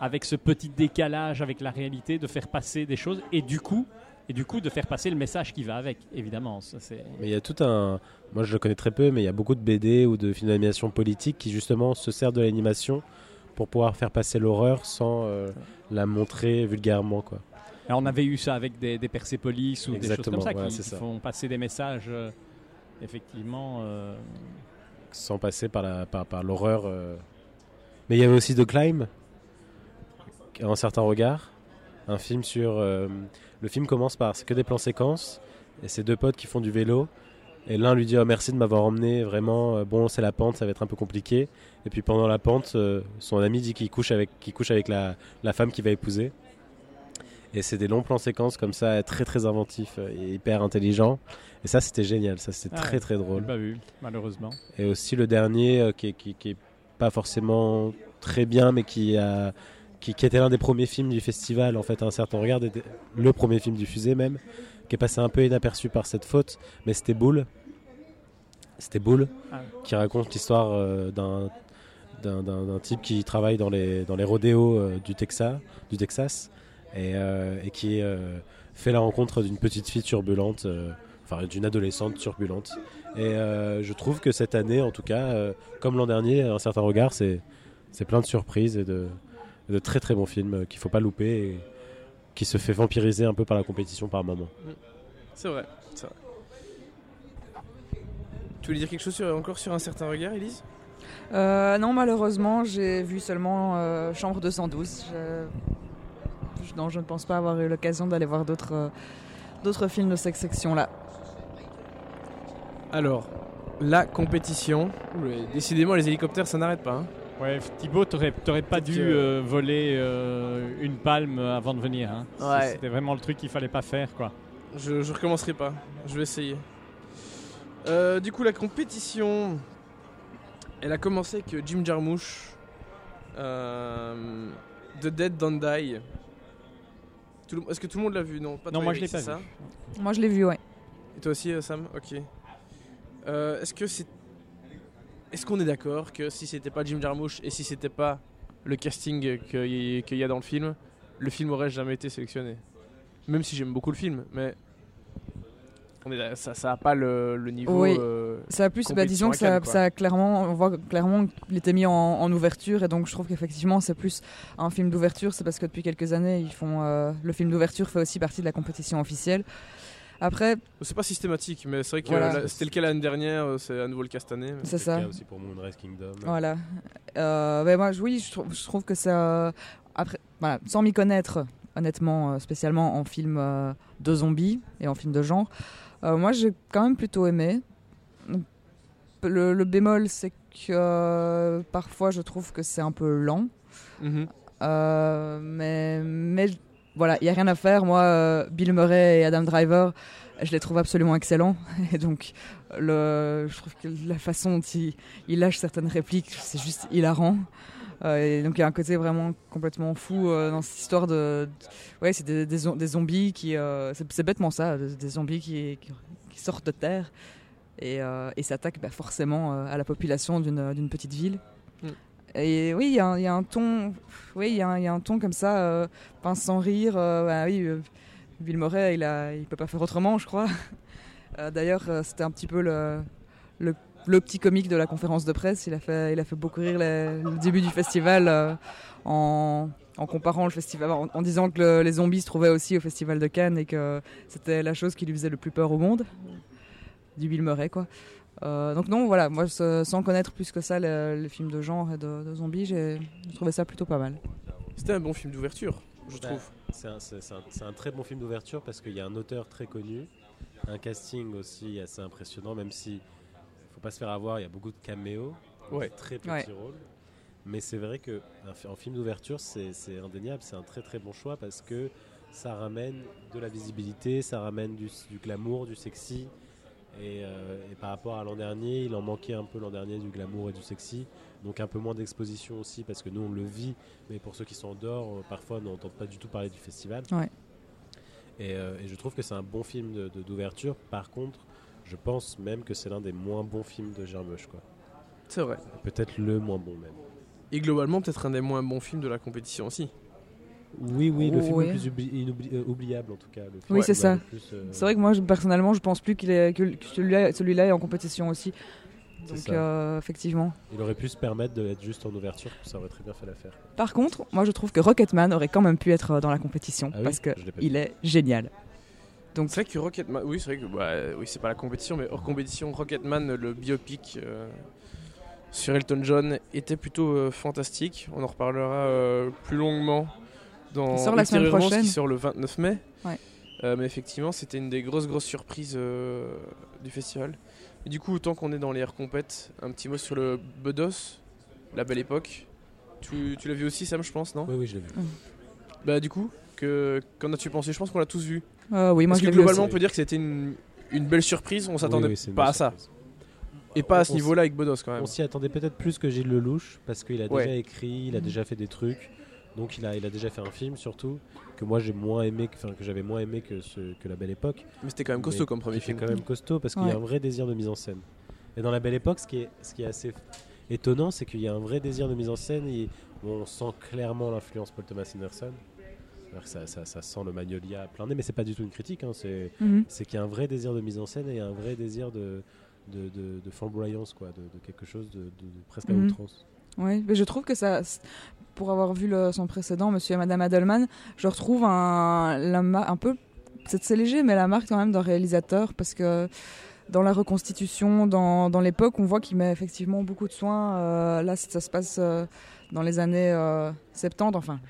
avec ce petit décalage avec la réalité, de faire passer des choses et du coup, et du coup de faire passer le message qui va avec. Évidemment, ça. Mais il y a tout un. Moi je le connais très peu, mais il y a beaucoup de BD ou de films d'animation politique qui justement se servent de l'animation pour pouvoir faire passer l'horreur sans euh, la montrer vulgairement quoi. Alors, on avait eu ça avec des, des Persepolis ou des choses comme ça voilà, qui, ça. font passer des messages. euh, effectivement. euh, Sans passer par la par, par l'horreur. Mais il y avait aussi The Climb, un certain regard, un film sur. Le film commence par c'est que des plans séquences et c'est deux potes qui font du vélo. Et l'un lui dit oh, merci de m'avoir emmené, vraiment, bon c'est la pente, ça va être un peu compliqué. Et puis pendant la pente, euh, son ami dit qu'il couche avec, qu'il couche avec la, la femme qu'il va épouser. Et c'est des longs plans séquences comme ça, très très inventifs euh, et hyper intelligents. Et ça c'était génial, ça c'était Ah très ouais. très drôle. pas vu, malheureusement. Et aussi le dernier euh, qui, qui, qui est pas forcément très bien, mais qui a qui, qui était l'un des premiers films du festival en fait. Un certain regard, était le premier film diffusé même, qui est passé un peu inaperçu par cette faute, mais c'était Bull. C'était Bull Ah. qui raconte l'histoire euh, d'un d'un- type qui travaille dans les dans les rodéos euh, du Texas, du Texas, et, euh, qui euh, fait la rencontre d'une petite fille turbulente, enfin d'une adolescente turbulente. Et je trouve que cette année, en tout cas, comme l'an dernier, un certain regard, c'est c'est plein de surprises et de, de très très bons films qu'il faut pas louper et qui se fait vampiriser un peu par la compétition par moment. C'est vrai, c'est vrai. Tu voulais dire quelque chose sur- encore sur un certain regard, Elise? Euh, non, malheureusement, j'ai vu seulement euh, Chambre 212. Je... je- Non, je ne pense pas avoir eu l'occasion d'aller voir d'autres euh, d'autres films de cette section-là. Alors, la compétition. Ouh, décidément, les hélicoptères, ça n'arrête pas. hein. Ouais, Thibaut, t'aurais t'aurais pas dû euh, voler euh, une palme avant de venir. Hein. Ouais. C'était vraiment le truc qu'il fallait pas faire, quoi. Je, je recommencerai pas. Je vais essayer. Euh, du coup, la compétition, elle a commencé avec Jim Jarmusch, euh, The Dead Don't Die. Est-ce que tout le monde l'a vu? Non, pas Non, toi, moi, je Eric, l'ai pas c'est vu. Moi, je l'ai vu, ouais. Et toi aussi, euh, Sam? Ok. Euh, Est-ce que c'est. Est-ce qu'on est d'accord que si c'était pas Jim Jarmusch et si c'était pas le casting qu'il y, qu'il y a dans le film, le film aurait jamais été sélectionné? Même si j'aime beaucoup le film, mais. On est, ça, ça a pas le, le niveau. Oui. euh, Ça a plus, bah, disons que ça, ça a clairement, on voit clairement qu'il était mis en, en ouverture et donc je trouve qu'effectivement c'est plus un film d'ouverture. C'est parce que depuis quelques années, ils font euh, le film d'ouverture fait aussi partie de la compétition officielle. Après, c'est pas systématique, mais c'est vrai que Voilà. c'était le cas l'année dernière, euh, c'est à nouveau le cas cette année. c'est C'est le ça. cas aussi pour Moonrise Kingdom. Voilà. Euh, ben moi, oui, je, trouve- je trouve que ça. Après, voilà, sans m'y connaître, honnêtement, spécialement en film euh, de zombies et en film de genre, moi j'ai quand même plutôt aimé. Le, le bémol, c'est que euh, parfois je trouve que c'est un peu lent. Mhm. Euh, mais, voilà, il n'y a rien à faire. Moi, euh, Bill Murray et Adam Driver, je les trouve absolument excellents. Et donc, le, je trouve que la façon dont ils il lâchent certaines répliques, c'est juste hilarant. Euh, et donc, il y a un côté vraiment complètement fou euh, dans cette histoire de. de- ouais, c'est des, des, zo- des zombies qui. euh, c'est bêtement ça, des, zombies qui, qui, qui sortent de terre et, et s'attaquent bah, forcément à la population d'une petite ville. Mm. Et oui, il y, a un- il y a un ton, oui, il y, a un- il y a un ton comme ça, euh, pince sans rire. euh, bah oui, euh, Bill il a, il peut pas faire autrement, je crois. D'ailleurs, c'était un petit peu le, le, le petit comique de la conférence de presse. Il a fait, il a fait beaucoup rire les- le début du festival euh, en, en comparant le festival, en, en disant que le- les zombies se trouvaient aussi au festival de Cannes et que c'était la chose qui lui faisait le plus peur au monde. Du Bill Murray, quoi. Euh, donc non, voilà, moi sans connaître plus que ça le- les films de genre et de, de zombies, j'ai trouvé ça plutôt pas mal. C'était un bon film d'ouverture, je Bah, trouve. C'est un, c'est- c'est un- c'est un très bon film d'ouverture parce qu'il y a un auteur très connu, un casting aussi assez impressionnant, même si faut pas se faire avoir, il y a beaucoup de caméos, Ouais. très petits Ouais. rôles. Mais c'est vrai que en film d'ouverture, c'est indéniable, c'est un très très bon choix parce que ça ramène de la visibilité, ça ramène du, du glamour, du sexy. Et, euh, et par rapport à l'an dernier, il en manquait un peu l'an dernier du glamour et du sexy. Donc un peu moins d'exposition aussi parce que nous on le vit, mais pour ceux qui sont en dehors, euh, parfois n'entendent pas du tout parler du festival. Ouais. Et, euh, et je trouve que c'est un bon film de- de- d'ouverture. Par contre, je pense même que c'est l'un des moins bons films de Jarmusch. quoi. C'est vrai. Peut-être le moins bon même. Et globalement, peut-être un des moins bons films de la compétition aussi. Oui, oui, le film Ouais. le plus oubli- inoubli- euh, oubliable en tout cas. le film Oui, c'est ça. euh, C'est vrai que moi, je- personnellement, je pense plus qu'il est, que, que celui-là celui est en compétition aussi. C'est Donc, ça. euh, effectivement. Il aurait pu se permettre d'être juste en ouverture, ça aurait très bien fait l'affaire. Par contre, moi, je trouve que Rocketman aurait quand même pu être dans la compétition Ah oui parce que Je l'ai pas il est génial. Donc, C'est vrai que Rocketman, oui, c'est vrai que bah, oui, c'est pas la compétition, mais hors compétition, Rocketman, le biopic euh, sur Elton John était plutôt euh, fantastique. On en reparlera euh, plus longuement dans Il sort la semaine prochaine. qui sort le 29 mai. Ouais. Euh, mais effectivement, c'était une des grosses grosses surprises euh, du festival. Et du coup, autant qu'on est dans les air compètes, un petit mot sur le Bedos, la belle époque. Tu, tu l'as vu aussi, Sam, je pense, non? Oui, oui, je l'ai vu. Bah du coup, que qu'en as-tu pensé? Je pense qu'on l'a tous vu. Euh, oui, moi, Parce je que globalement, on peut dire que c'était une, une belle surprise. On s'attendait Oui, pas à ça. Et pas à ce niveau-là avec Bedos quand même. On s'y attendait peut-être plus que Gilles Lelouch parce qu'il a Ouais. déjà écrit, il a déjà fait des trucs. Donc il a, il a déjà fait un film surtout que moi j'ai moins aimé, que- enfin que j'avais moins aimé que, ce, que La Belle Époque. Mais c'était quand même costaud Mais comme premier film. quand même costaud parce qu'il y a un vrai désir de mise en scène. Et dans La Belle Époque, ce qui est, ce qui est assez étonnant, c'est qu'il y a un vrai désir de mise en scène. Et on sent clairement l'influence Paul Thomas Anderson. Ça, ça- ça sent le Magnolia à plein nez, mais c'est pas du tout une critique. hein, c'est Mhm. c'est qu'il y a un vrai désir de mise en scène et un vrai désir de, de, de- de flamboyance, quoi, de, de quelque chose de, presque à Mhm. outrance. Oui, mais je trouve que ça, pour avoir vu le- son précédent, Monsieur et Madame Adelman, je retrouve un, la un peu, c'est c'est léger, mais la marque quand même d'un réalisateur, parce que dans la reconstitution, dans, dans l'époque, on voit qu'il met effectivement beaucoup de soin. Euh, là, ça se passe euh, dans les années euh, 70, enfin,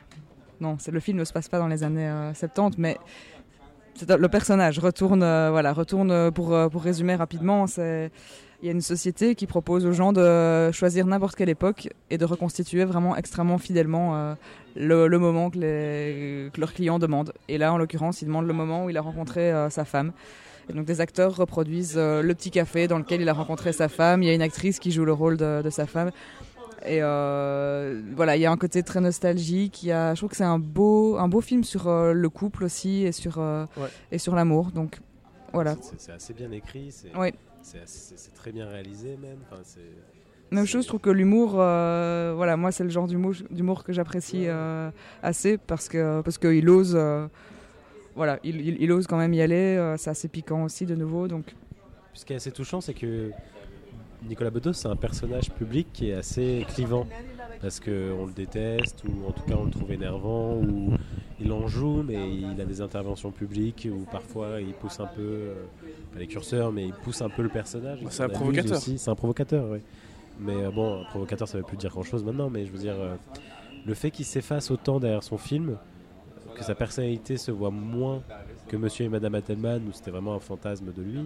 non, le film ne se passe pas dans les années euh, 70, mais c'est le personnage retourne, euh, voilà, retourne euh, pour, euh, pour résumer rapidement. Il y a une société qui propose aux gens de choisir n'importe quelle époque et de reconstituer vraiment extrêmement fidèlement euh, le, moment que, leurs clients demandent. Et là, en l'occurrence, ils demandent le moment où il a rencontré euh, sa femme. Et donc des acteurs reproduisent euh, le petit café dans lequel il a rencontré sa femme. Il y a une actrice qui joue le rôle de sa femme. Et euh, voilà, il y a un côté très nostalgique. Il y a, je trouve que c'est un beau, un beau film sur euh, le couple aussi et sur, euh, Ouais. et sur l'amour. Donc voilà. C'est- assez bien écrit, c'est très bien réalisé même. Enfin, Même chose, je trouve que l'humour, voilà, moi c'est le genre d'humour, que j'apprécie assez parce que parce qu'il ose, voilà, il, il- il ose quand même y aller. c'est assez piquant aussi de nouveau, donc Ce qui est assez touchant, c'est que Nicolas Bedos, c'est un personnage public qui est assez clivant. Parce qu'on le déteste, ou en tout cas on le trouve énervant, ou il en joue, mais il a des interventions publiques où parfois il pousse un peu, euh, pas les curseurs, mais il pousse un peu le personnage. C'est un provocateur. C'est un provocateur, oui. Mais euh, bon, un provocateur, ça veut plus dire grand chose maintenant, mais je veux dire, euh, le fait qu'il s'efface autant derrière son film, que sa personnalité se voit moins que Monsieur et Madame Attelman, où c'était vraiment un fantasme de lui.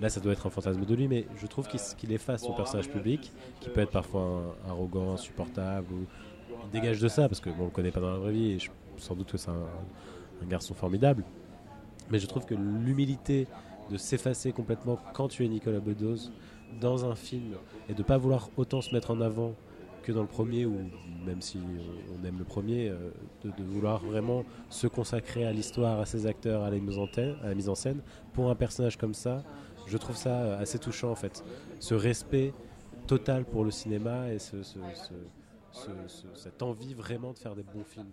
Là, ça doit être un fantasme de lui, mais je trouve qu'il efface son personnage public, qui peut être parfois arrogant, insupportable, ou il dégage de ça, parce que bon, on le connaît pas dans la vraie vie, et je- sans doute que c'est un, garçon formidable. Mais je trouve que l'humilité de s'effacer complètement quand tu es Nicolas Bedos dans un film et de pas vouloir autant se mettre en avant que dans le premier, ou même si on- aime le premier, euh, de, vouloir vraiment se consacrer à l'histoire, à ses acteurs, à en à la mise en scène, pour un personnage comme ça, je trouve ça euh, assez touchant en fait. Ce respect total pour le cinéma et ce- ce- ce- ce- ce- cette envie vraiment de faire des bons films.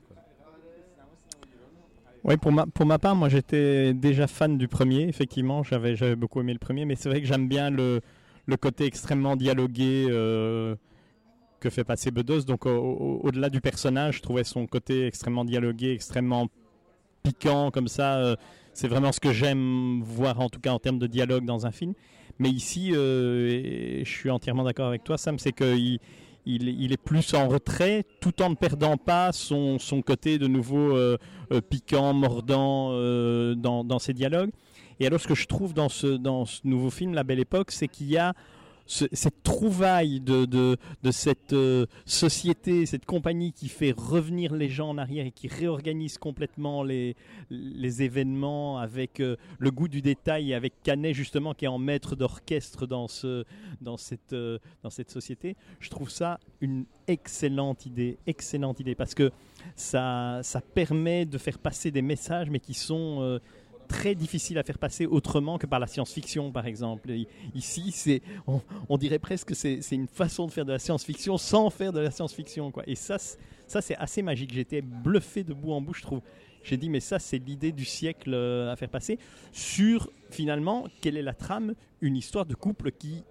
Oui, pour ma, part, moi j'étais déjà fan du premier, effectivement, j'avais beaucoup aimé le premier, mais c'est vrai que j'aime bien le, côté extrêmement dialogué euh, que fait passer Bedos. Donc au- au- au-delà du personnage, je trouvais son côté extrêmement dialogué, extrêmement piquant comme ça. euh, c'est vraiment ce que j'aime voir, en tout cas en termes de dialogue dans un film. Mais ici, euh, je suis entièrement d'accord avec toi, Sam, c'est qu'il il, est plus en retrait, tout en ne perdant pas son, son côté de nouveau euh, euh, piquant, mordant dans, dans ses dialogues. Et alors, ce que je trouve dans ce, dans ce nouveau film, La Belle Époque, c'est qu'il y a ce- cette trouvaille de, cette euh, société, cette compagnie qui fait revenir les gens en arrière et qui réorganise complètement les, événements avec euh, le goût du détail et avec Canet justement qui est en maître d'orchestre euh, dans cette société. Je trouve ça une excellente idée, excellente idée parce que ça permet de faire passer des messages mais qui sont... très difficiles à faire passer autrement que par la science-fiction par exemple. Ici, c'est, on, dirait presque que c'est une façon de faire de la science-fiction sans faire de la science-fiction. Quoi. Et ça, ça c'est assez magique. J'étais bluffé de bout en bout, je trouve. J'ai dit, mais ça, c'est l'idée du siècle euh, à faire passer sur, finalement, quelle est la trame? Une histoire de couple qui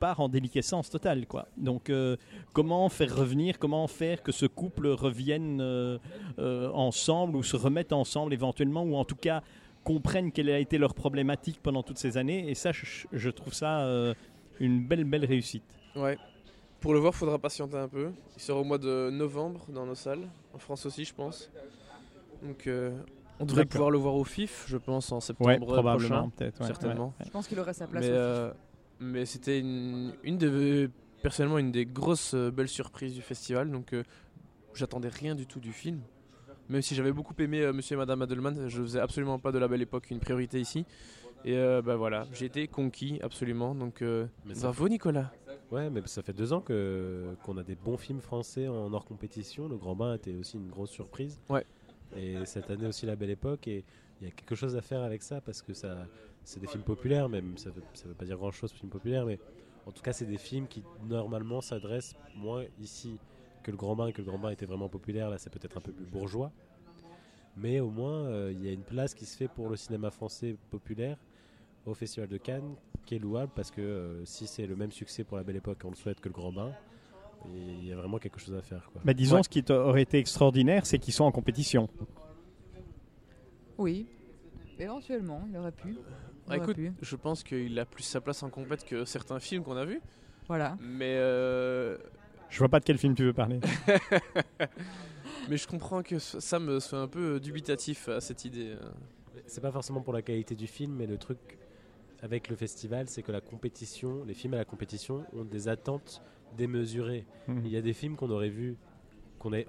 part en déliquescence totale. Quoi. Donc, euh, comment faire revenir, comment faire que ce couple revienne euh, ensemble ou se remette ensemble éventuellement, ou en tout cas comprennent quelle a été leur problématique pendant toutes ces années. Et ça, je, je trouve ça euh, une belle, belle réussite. Ouais. Pour le voir, faudra patienter un peu. Il sort au mois de novembre dans nos salles, en France aussi, je pense. Donc, euh, on devrait pouvoir le voir au FIF, je pense, en septembre Ouais, probablement, prochain, peut-être. ouais, certainement. je pense qu'il aurait sa place. Mais, euh, mais c'était une, une de, personnellement une des grosses euh, belles surprises du festival. Donc, euh, j'attendais rien du tout du film. Même si j'avais beaucoup aimé euh, Monsieur et Madame Adelman, je faisais absolument pas de la belle époque une priorité ici. Et euh, bah voilà, j'ai été conquis absolument. Donc, euh, Mais ça bravo Nicolas. Ouais, mais ça fait deux ans que qu'on a des bons films français en hors compétition. Le Grand Bain était aussi une grosse surprise. Ouais. Et cette année aussi La Belle Époque. Et il y a quelque chose à faire avec ça parce que ça, c'est des films populaires, même ça veut, ça veut pas dire grand chose films populaires, mais en tout cas c'est des films qui normalement s'adressent moins ici que le Grand Bain, que le Grand Bain était vraiment populaire. Là, c'est peut-être un peu plus bourgeois. Mais au moins, euh, il y a une place qui se fait pour le cinéma français populaire au Festival de Cannes, qui est louable parce que euh, si c'est le même succès pour la Belle Époque, on le souhaite que le Grand Bain, il y a vraiment quelque chose à faire. Quoi. Mais disons, Ouais. ce qui aurait été extraordinaire, c'est qu'ils sont en compétition. Oui, éventuellement, il aurait pu. Il Ah, aurait écoute, pu. je pense qu'il a plus sa place en compète que certains films qu'on a vus. Voilà. Mais, euh, Je vois pas de quel film tu veux parler. mais je comprends que Sam soit un peu dubitatif à cette idée. euh. c'est pas forcément pour la qualité du film, mais le truc avec le festival, c'est que la compétition, les films à la compétition ont des attentes démesurées. Mhm. Il y a des films qu'on aurait vus, qu'on est-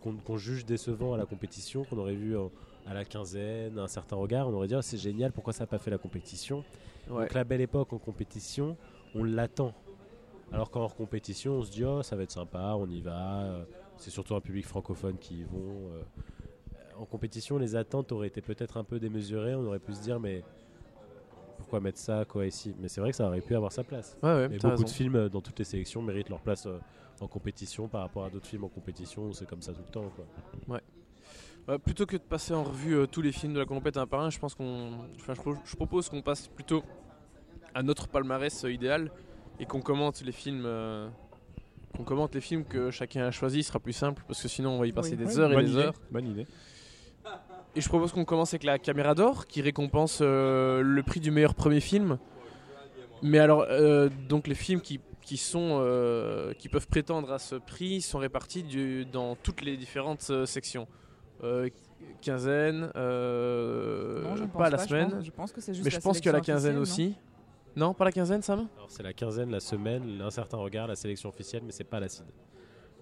qu'on juge décevants à la compétition, qu'on aurait vu à la quinzaine, un certain regard, on aurait dit Ah, c'est génial, pourquoi ça n'a pas fait la compétition? Ouais. Donc la belle époque en compétition, on l'attend. Alors qu'en hors compétition, on se dit oh ça va être sympa, on y va. euh, C'est surtout un public francophone qui y vont. euh. En compétition, les attentes auraient été peut-être un peu démesurées. On aurait pu se dire mais pourquoi mettre ça quoi ici? Mais c'est vrai que ça aurait pu avoir sa place. Ouais, ouais, Mais beaucoup raison. de films euh, dans toutes les sélections méritent leur place euh, en compétition par rapport à d'autres films en compétition c'est comme ça tout le temps. Quoi. Euh, plutôt que de passer en revue euh, tous les films de la compète un par un, je pense qu'on, enfin, je, pro- je propose qu'on passe plutôt à notre palmarès idéal et qu'on commente les films, euh, qu'on commente les films que chacun a choisi. Ce sera plus simple parce que sinon on va y passer Oui. des heures et bonne des idée, heures. Bonne idée. Et je propose qu'on commence avec la caméra d'or qui récompense euh, le prix du meilleur premier film. Mais alors, euh, donc les films qui, qui sont, euh, qui peuvent prétendre à ce prix sont répartis du- dans toutes les différentes euh, sections. Euh, quinzaine, euh, Non, je pas la je semaine. pense- Je pense que juste Mais je pense que la quinzaine aussi. Non, pas la quinzaine, Sam? Alors c'est la quinzaine, la semaine, un certain regard, la sélection officielle, mais c'est pas l'acide.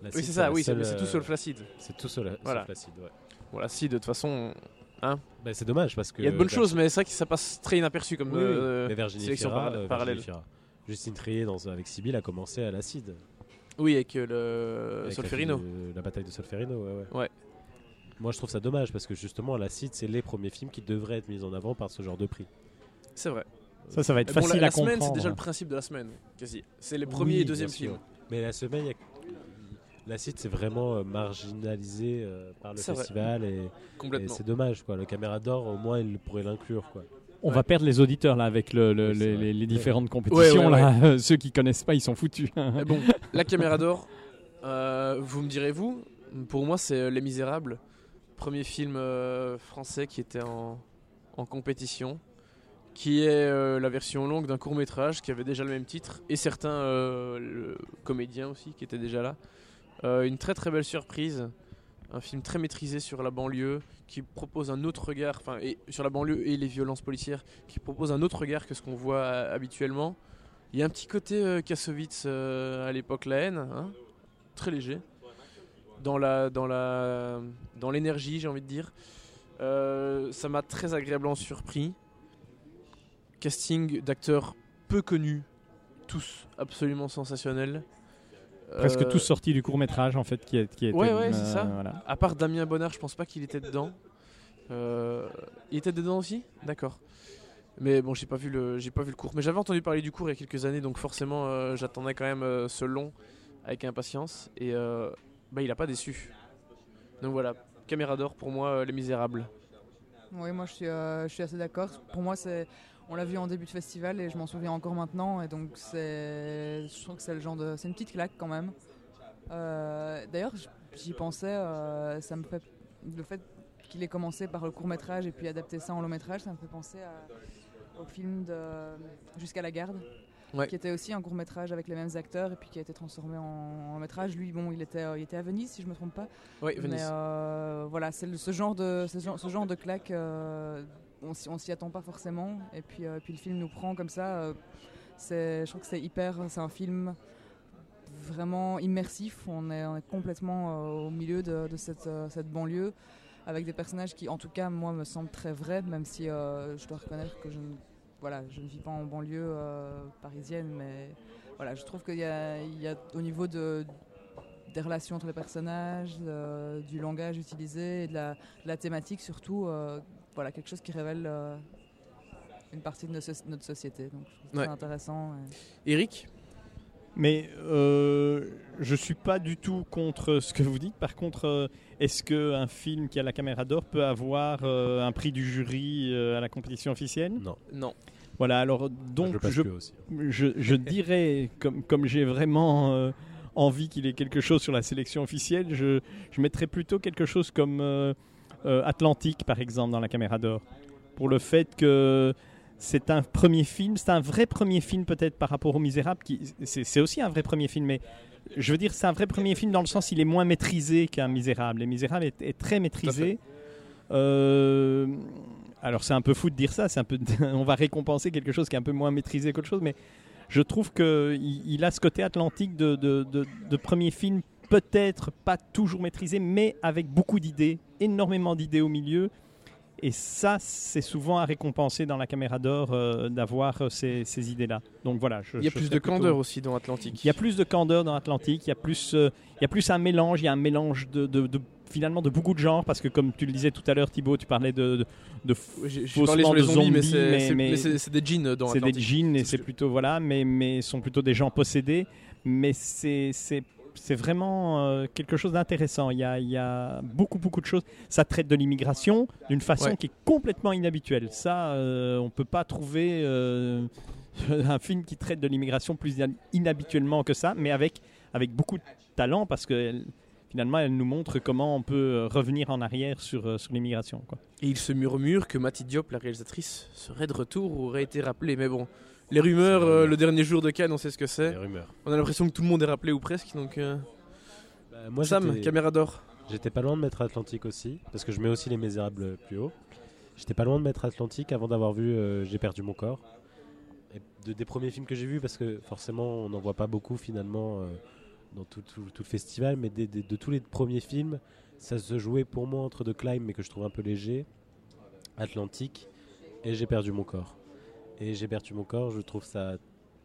Oui, c'est ça, oui, c'est tout euh, sur le flacide. C'est tout sur, la, Voilà. sur l'acide, ouais. Bon, l'acide, de toute façon, Bah, c'est dommage parce que. il y a de bonnes choses, mais c'est vrai que ça passe très inaperçu comme Oui, euh, mais Virginie sélection Fira, para- euh, Virginie parallèle. Fira. Justine Trier dans, avec Sibyl a commencé à l'acide. Oui, avec euh, le Avec Solferino. La, bataille de Solferino, ouais, ouais. Ouais. Moi je trouve ça dommage parce que justement l'acide c'est les premiers films qui devraient être mis en avant par ce genre de prix. C'est vrai. Ça, ça va être bon, facile la, la à semaine, comprendre. c'est déjà le principe de la semaine, quasi. C'est les premiers Oui, et deuxièmes films. Mais la semaine, il y a- l'acide c'est vraiment euh, marginalisé euh, par le vrai. festival et, c'est dommage quoi. Le caméra d'or au moins il pourrait l'inclure quoi. On va perdre les auditeurs là avec le- le- les, vrai. les- les différentes compétitions. ouais, là. Ceux qui connaissent pas, ils sont foutus. Mais bon, la caméra d'or, euh, vous me direz vous, pour moi c'est euh, Les Misérables, premier film euh, français qui était en, en compétition, qui est euh, la version longue d'un court métrage qui avait déjà le même titre, et certains euh, comédiens aussi qui étaient déjà là. Euh, une très très belle surprise, un film très maîtrisé sur la banlieue, qui propose un autre regard, enfin sur la banlieue et les violences policières, qui propose un autre regard que ce qu'on voit habituellement. Il y a un petit côté Kassovitz à l'époque La haine, hein, très léger, dans la dans la dans l'énergie, j'ai envie de dire. Ça m'a très agréablement surpris. Casting d'acteurs peu connus, tous absolument sensationnels. Presque Euh, tous sortis du court métrage en fait qui, est, qui était. Ouais, ouais, c'est ça. voilà. À part Damien Bonnard, je pense pas qu'il était dedans. Euh, il était dedans aussi? D'accord. Mais bon, j'ai pas vu le, j'ai pas vu le cours. Mais j'avais entendu parler du cours il y a quelques années, donc forcément, euh, j'attendais quand même euh, ce long avec impatience. Et euh, bah, il a pas déçu. Donc voilà, caméra d'or pour moi, euh, Les Misérables. Oui, moi je suis, euh, je suis assez d'accord. Pour moi, c'est, on l'a vu en début de festival et je m'en souviens encore maintenant. Et donc, c'est, je trouve que c'est le genre de, c'est une petite claque quand même. Euh, d'ailleurs, j'y pensais, euh, ça me fait le fait qu'il ait commencé par le court métrage et puis adapter ça en long métrage, ça me fait penser à- au film de Jusqu'à la garde. Ouais. qui était aussi un court métrage avec les mêmes acteurs et puis qui a été transformé en, long métrage. Lui, bon, il était, il était à Venise si je me trompe pas. Oui, Venise. euh, voilà, c'est le- ce genre de ce genre, ce genre de claque, on on s'y attend pas forcément. Et puis, euh, le film nous prend comme ça. euh, je trouve que c'est hyper, c'est un film vraiment immersif. On est, complètement euh, au milieu de, cette, banlieue avec des personnages qui, en tout cas, moi, me semblent très vrais, même si je dois reconnaître que je ne, vis pas en banlieue parisienne, mais je trouve qu'il y a, au niveau de des relations entre les personnages, du langage utilisé et de la, thématique surtout, voilà, quelque chose qui révèle euh, une partie de notre société. Donc je trouve Ouais. ça intéressant. et- Eric? Mais euh, je suis pas du tout contre ce que vous dites. Par contre, euh, est-ce qu'un film qui a la caméra d'or peut avoir euh, un prix du jury euh, à la compétition officielle? Non. Non. Voilà, alors je donc je, plus aussi. je, je dirais, comme, comme j'ai vraiment euh, envie qu'il ait quelque chose sur la sélection officielle, je, je mettrais plutôt quelque chose comme euh, euh, Atlantique, par exemple, dans la caméra d'or. Pour le fait que c'est un premier film, c'est un vrai premier film peut-être par rapport aux Misérables, qui, c'est, aussi un vrai premier film, mais je veux dire, c'est un vrai premier film dans le sens il est moins maîtrisé qu'un Misérable. Les Misérables est, est très maîtrisé. Euh, alors c'est un peu fou de dire ça, c'est un peu, on va récompenser quelque chose qui est un peu moins maîtrisé qu'autre chose, mais je trouve que il, il a ce côté atlantique de, de, de, de premier film, peut-être pas toujours maîtrisé, mais avec beaucoup d'idées, énormément d'idées au milieu. Et ça, c'est souvent à récompenser dans la caméra d'or euh, d'avoir euh, ces, ces idées-là. Donc voilà. Je, Il y a je plus de plutôt- candeur aussi dans Atlantique. il y a plus de candeur dans Atlantique, il y a plus, euh, il y a plus un mélange, il y a un mélange de, de- de- finalement de beaucoup de genres parce que comme tu le disais tout à l'heure Thibaut, tu parlais de, de, de j'ai parlé sur les de zombies, mais zombies, c'est- mais- des jeans dans c'est des Atlantique. djinns et C'est plutôt voilà, mais mais sont plutôt des gens possédés, mais c'est c'est vraiment euh, quelque chose d'intéressant. Il y a, il y a beaucoup beaucoup de choses. Ça traite de l'immigration d'une façon Ouais. qui est complètement inhabituelle. Ça, euh, on peut pas trouver euh, un film qui traite de l'immigration plus in- inhabituellement que ça, mais avec avec beaucoup de talent parce que elle- finalement elle nous montre comment on peut revenir en arrière sur sur l'immigration. Et il se murmure que Matty Diop, la réalisatrice, serait de retour ou aurait été rappelée. Mais bon, les rumeurs, euh, le dernier jour de Cannes, on sait ce que Les c'est. rumeurs. On a l'impression que tout le monde est rappelé ou presque. Donc, euh, Bah, moi, Sam, caméra d'or. J'étais pas loin de mettre Atlantique aussi, parce que je mets aussi Les Misérables plus haut. J'étais pas loin de mettre Atlantique avant d'avoir vu euh, J'ai perdu mon corps. Et de, des premiers films que j'ai vus, parce que forcément on n'en voit pas beaucoup finalement euh, dans tout, tout- tout le festival, mais des- des- de tous les premiers films, ça se jouait pour moi entre The Climb, mais que je trouve un peu léger, Atlantique, et J'ai perdu mon corps. Et J'ai perdu mon corps, je trouve ça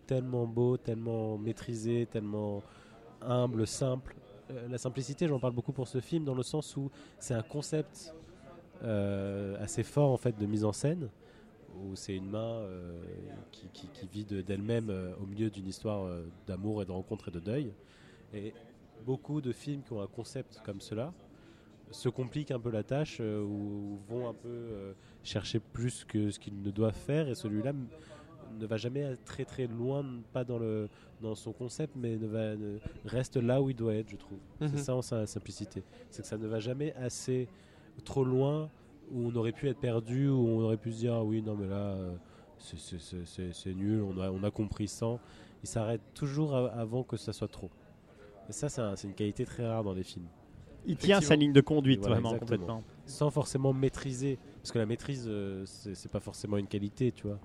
tellement beau, tellement maîtrisé, tellement humble, simple. Euh, la simplicité, j'en parle beaucoup pour ce film, dans le sens où c'est un concept euh, assez fort en fait de mise en scène, où c'est une main euh, qui, qui- vit de- d'elle-même au milieu d'une histoire d'amour et de rencontre et de deuil. Et beaucoup de films qui ont un concept comme cela se compliquent un peu la tâche, euh, ou, ou vont un peu euh, chercher plus que ce qu'ils ne doivent faire, et celui-là ne va jamais très très loin, pas dans le dans son concept, mais ne va, ne- reste là où il doit être, je trouve. Mhm. C'est ça en sa simplicité. C'est que ça ne va jamais assez trop loin où on aurait pu être perdu, où on aurait pu se dire ah oui, non, mais là, euh, c'est- nul, on a, on a compris sans. Il s'arrête toujours avant que ça soit trop. Et ça, c'est un- c'est une qualité très rare dans les films. Il tient sa ligne de conduite Voilà, vraiment exactement. complètement. Sans forcément maîtriser. Parce que la maîtrise, euh, c'est pas forcément une qualité, tu vois.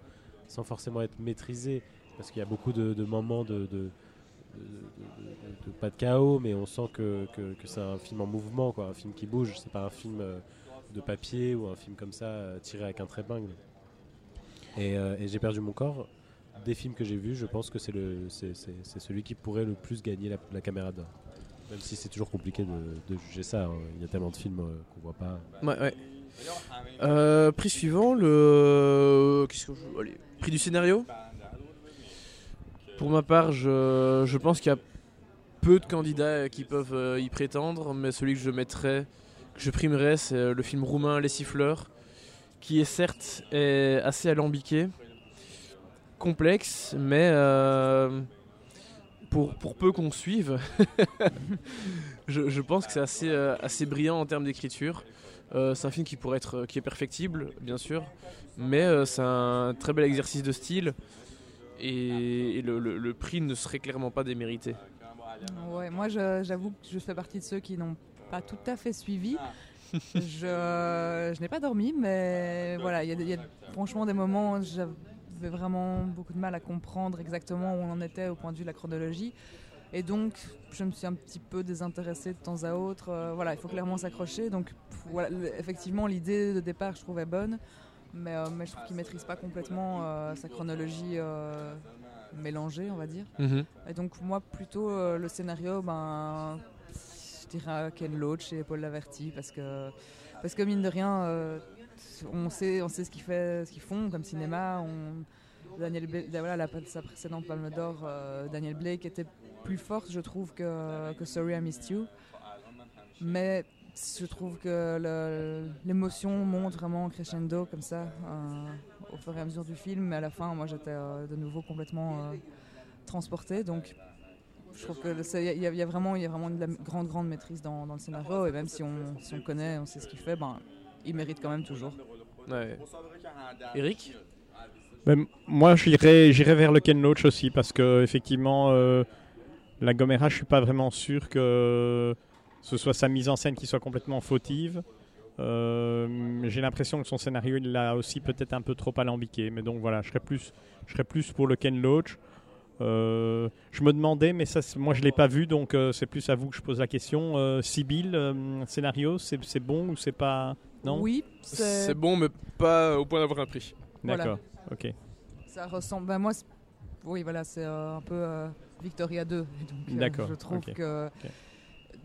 Sans forcément être maîtrisé. Parce qu'il y a beaucoup de, de moments de, de, de- de- de- de- pas de chaos, mais on sent que, que- que c'est un film en mouvement, quoi, un film qui bouge. C'est pas un film euh, de papier ou un film comme ça euh, tiré avec un trépigne. Et, euh, et j'ai perdu mon corps. Des films que j'ai vus, je pense que c'est celui qui pourrait le plus gagner la, la caméra d'or. Même si c'est toujours compliqué de, juger ça. hein. Il y a tellement de films euh, qu'on voit pas. Ouais, ouais. Euh, prix suivant, le. Prix du scénario Pour ma part, je, pense qu'il y a peu de candidats qui peuvent euh, y prétendre, mais celui que je mettrais, que je primerais, c'est euh, le film roumain Les Siffleurs, qui est certes est assez alambiqué, complexe, mais euh, pour, peu qu'on suive, je, pense que c'est assez, euh, assez brillant en termes d'écriture. Euh, c'est un film qui pourrait être qui est perfectible, bien sûr, mais euh, c'est un très bel exercice de style et, le, prix ne serait clairement pas démérité. Ouais, moi, j'avoue que je fais partie de ceux qui n'ont pas tout à fait suivi. je n'ai pas dormi, mais voilà, il y, y a franchement des moments j'avais vraiment beaucoup de mal à comprendre exactement où on en était au point de vue de la chronologie. Et donc, je me suis un petit peu désintéressée de temps à autre. Euh, voilà, il faut clairement s'accrocher. Donc, voilà, effectivement, l'idée de départ, je trouvais bonne. Mais, euh, mais je trouve qu'il maîtrise pas complètement euh, sa chronologie mélangée, on va dire. Et donc moi plutôt le scénario, ben, je dirais Ken Loach et Paul Laverty parce que parce que mine de rien, on sait on sait ce qu'ils ce font comme cinéma. Daniel voilà sa précédente Palme d'Or, euh, Daniel Blake était plus forte, je trouve que que Sorry I Missed You. Mais je trouve que l'émotion monte vraiment crescendo comme ça euh, au fur et à mesure du film. Mais à la fin, moi j'étais euh, de nouveau complètement euh, transporté. Donc je trouve que c'est- il y, y a vraiment il y a vraiment de grande grande maîtrise dans, dans le scénario. Et même si on, si on connaît, on sait ce qu'il fait, ben il mérite quand même toujours. Ouais. Eric Ben, moi, j'irais, j'irais vers le Ken Loach aussi parce que effectivement, euh, la Gomera, je suis pas vraiment sûr que ce soit sa mise en scène qui soit complètement fautive. Euh, J'ai l'impression que son scénario, il l'a aussi peut-être un peu trop alambiqué. Mais donc voilà, je serais plus, je serais plus pour le Ken Loach. Euh, je me demandais, mais ça, moi je l'ai pas vu, donc euh, c'est plus à vous que je pose la question. Euh, Sibyl, euh, scénario, c'est c'est bon ou c'est pas Non? Oui, C'est c'est bon, mais pas au point d'avoir un prix. Voilà. D'accord. Ok. ça ressemble. Ben moi, c'est- oui, voilà, c'est euh, un peu euh, Victoria 2. Donc, euh, D'accord, Je trouve que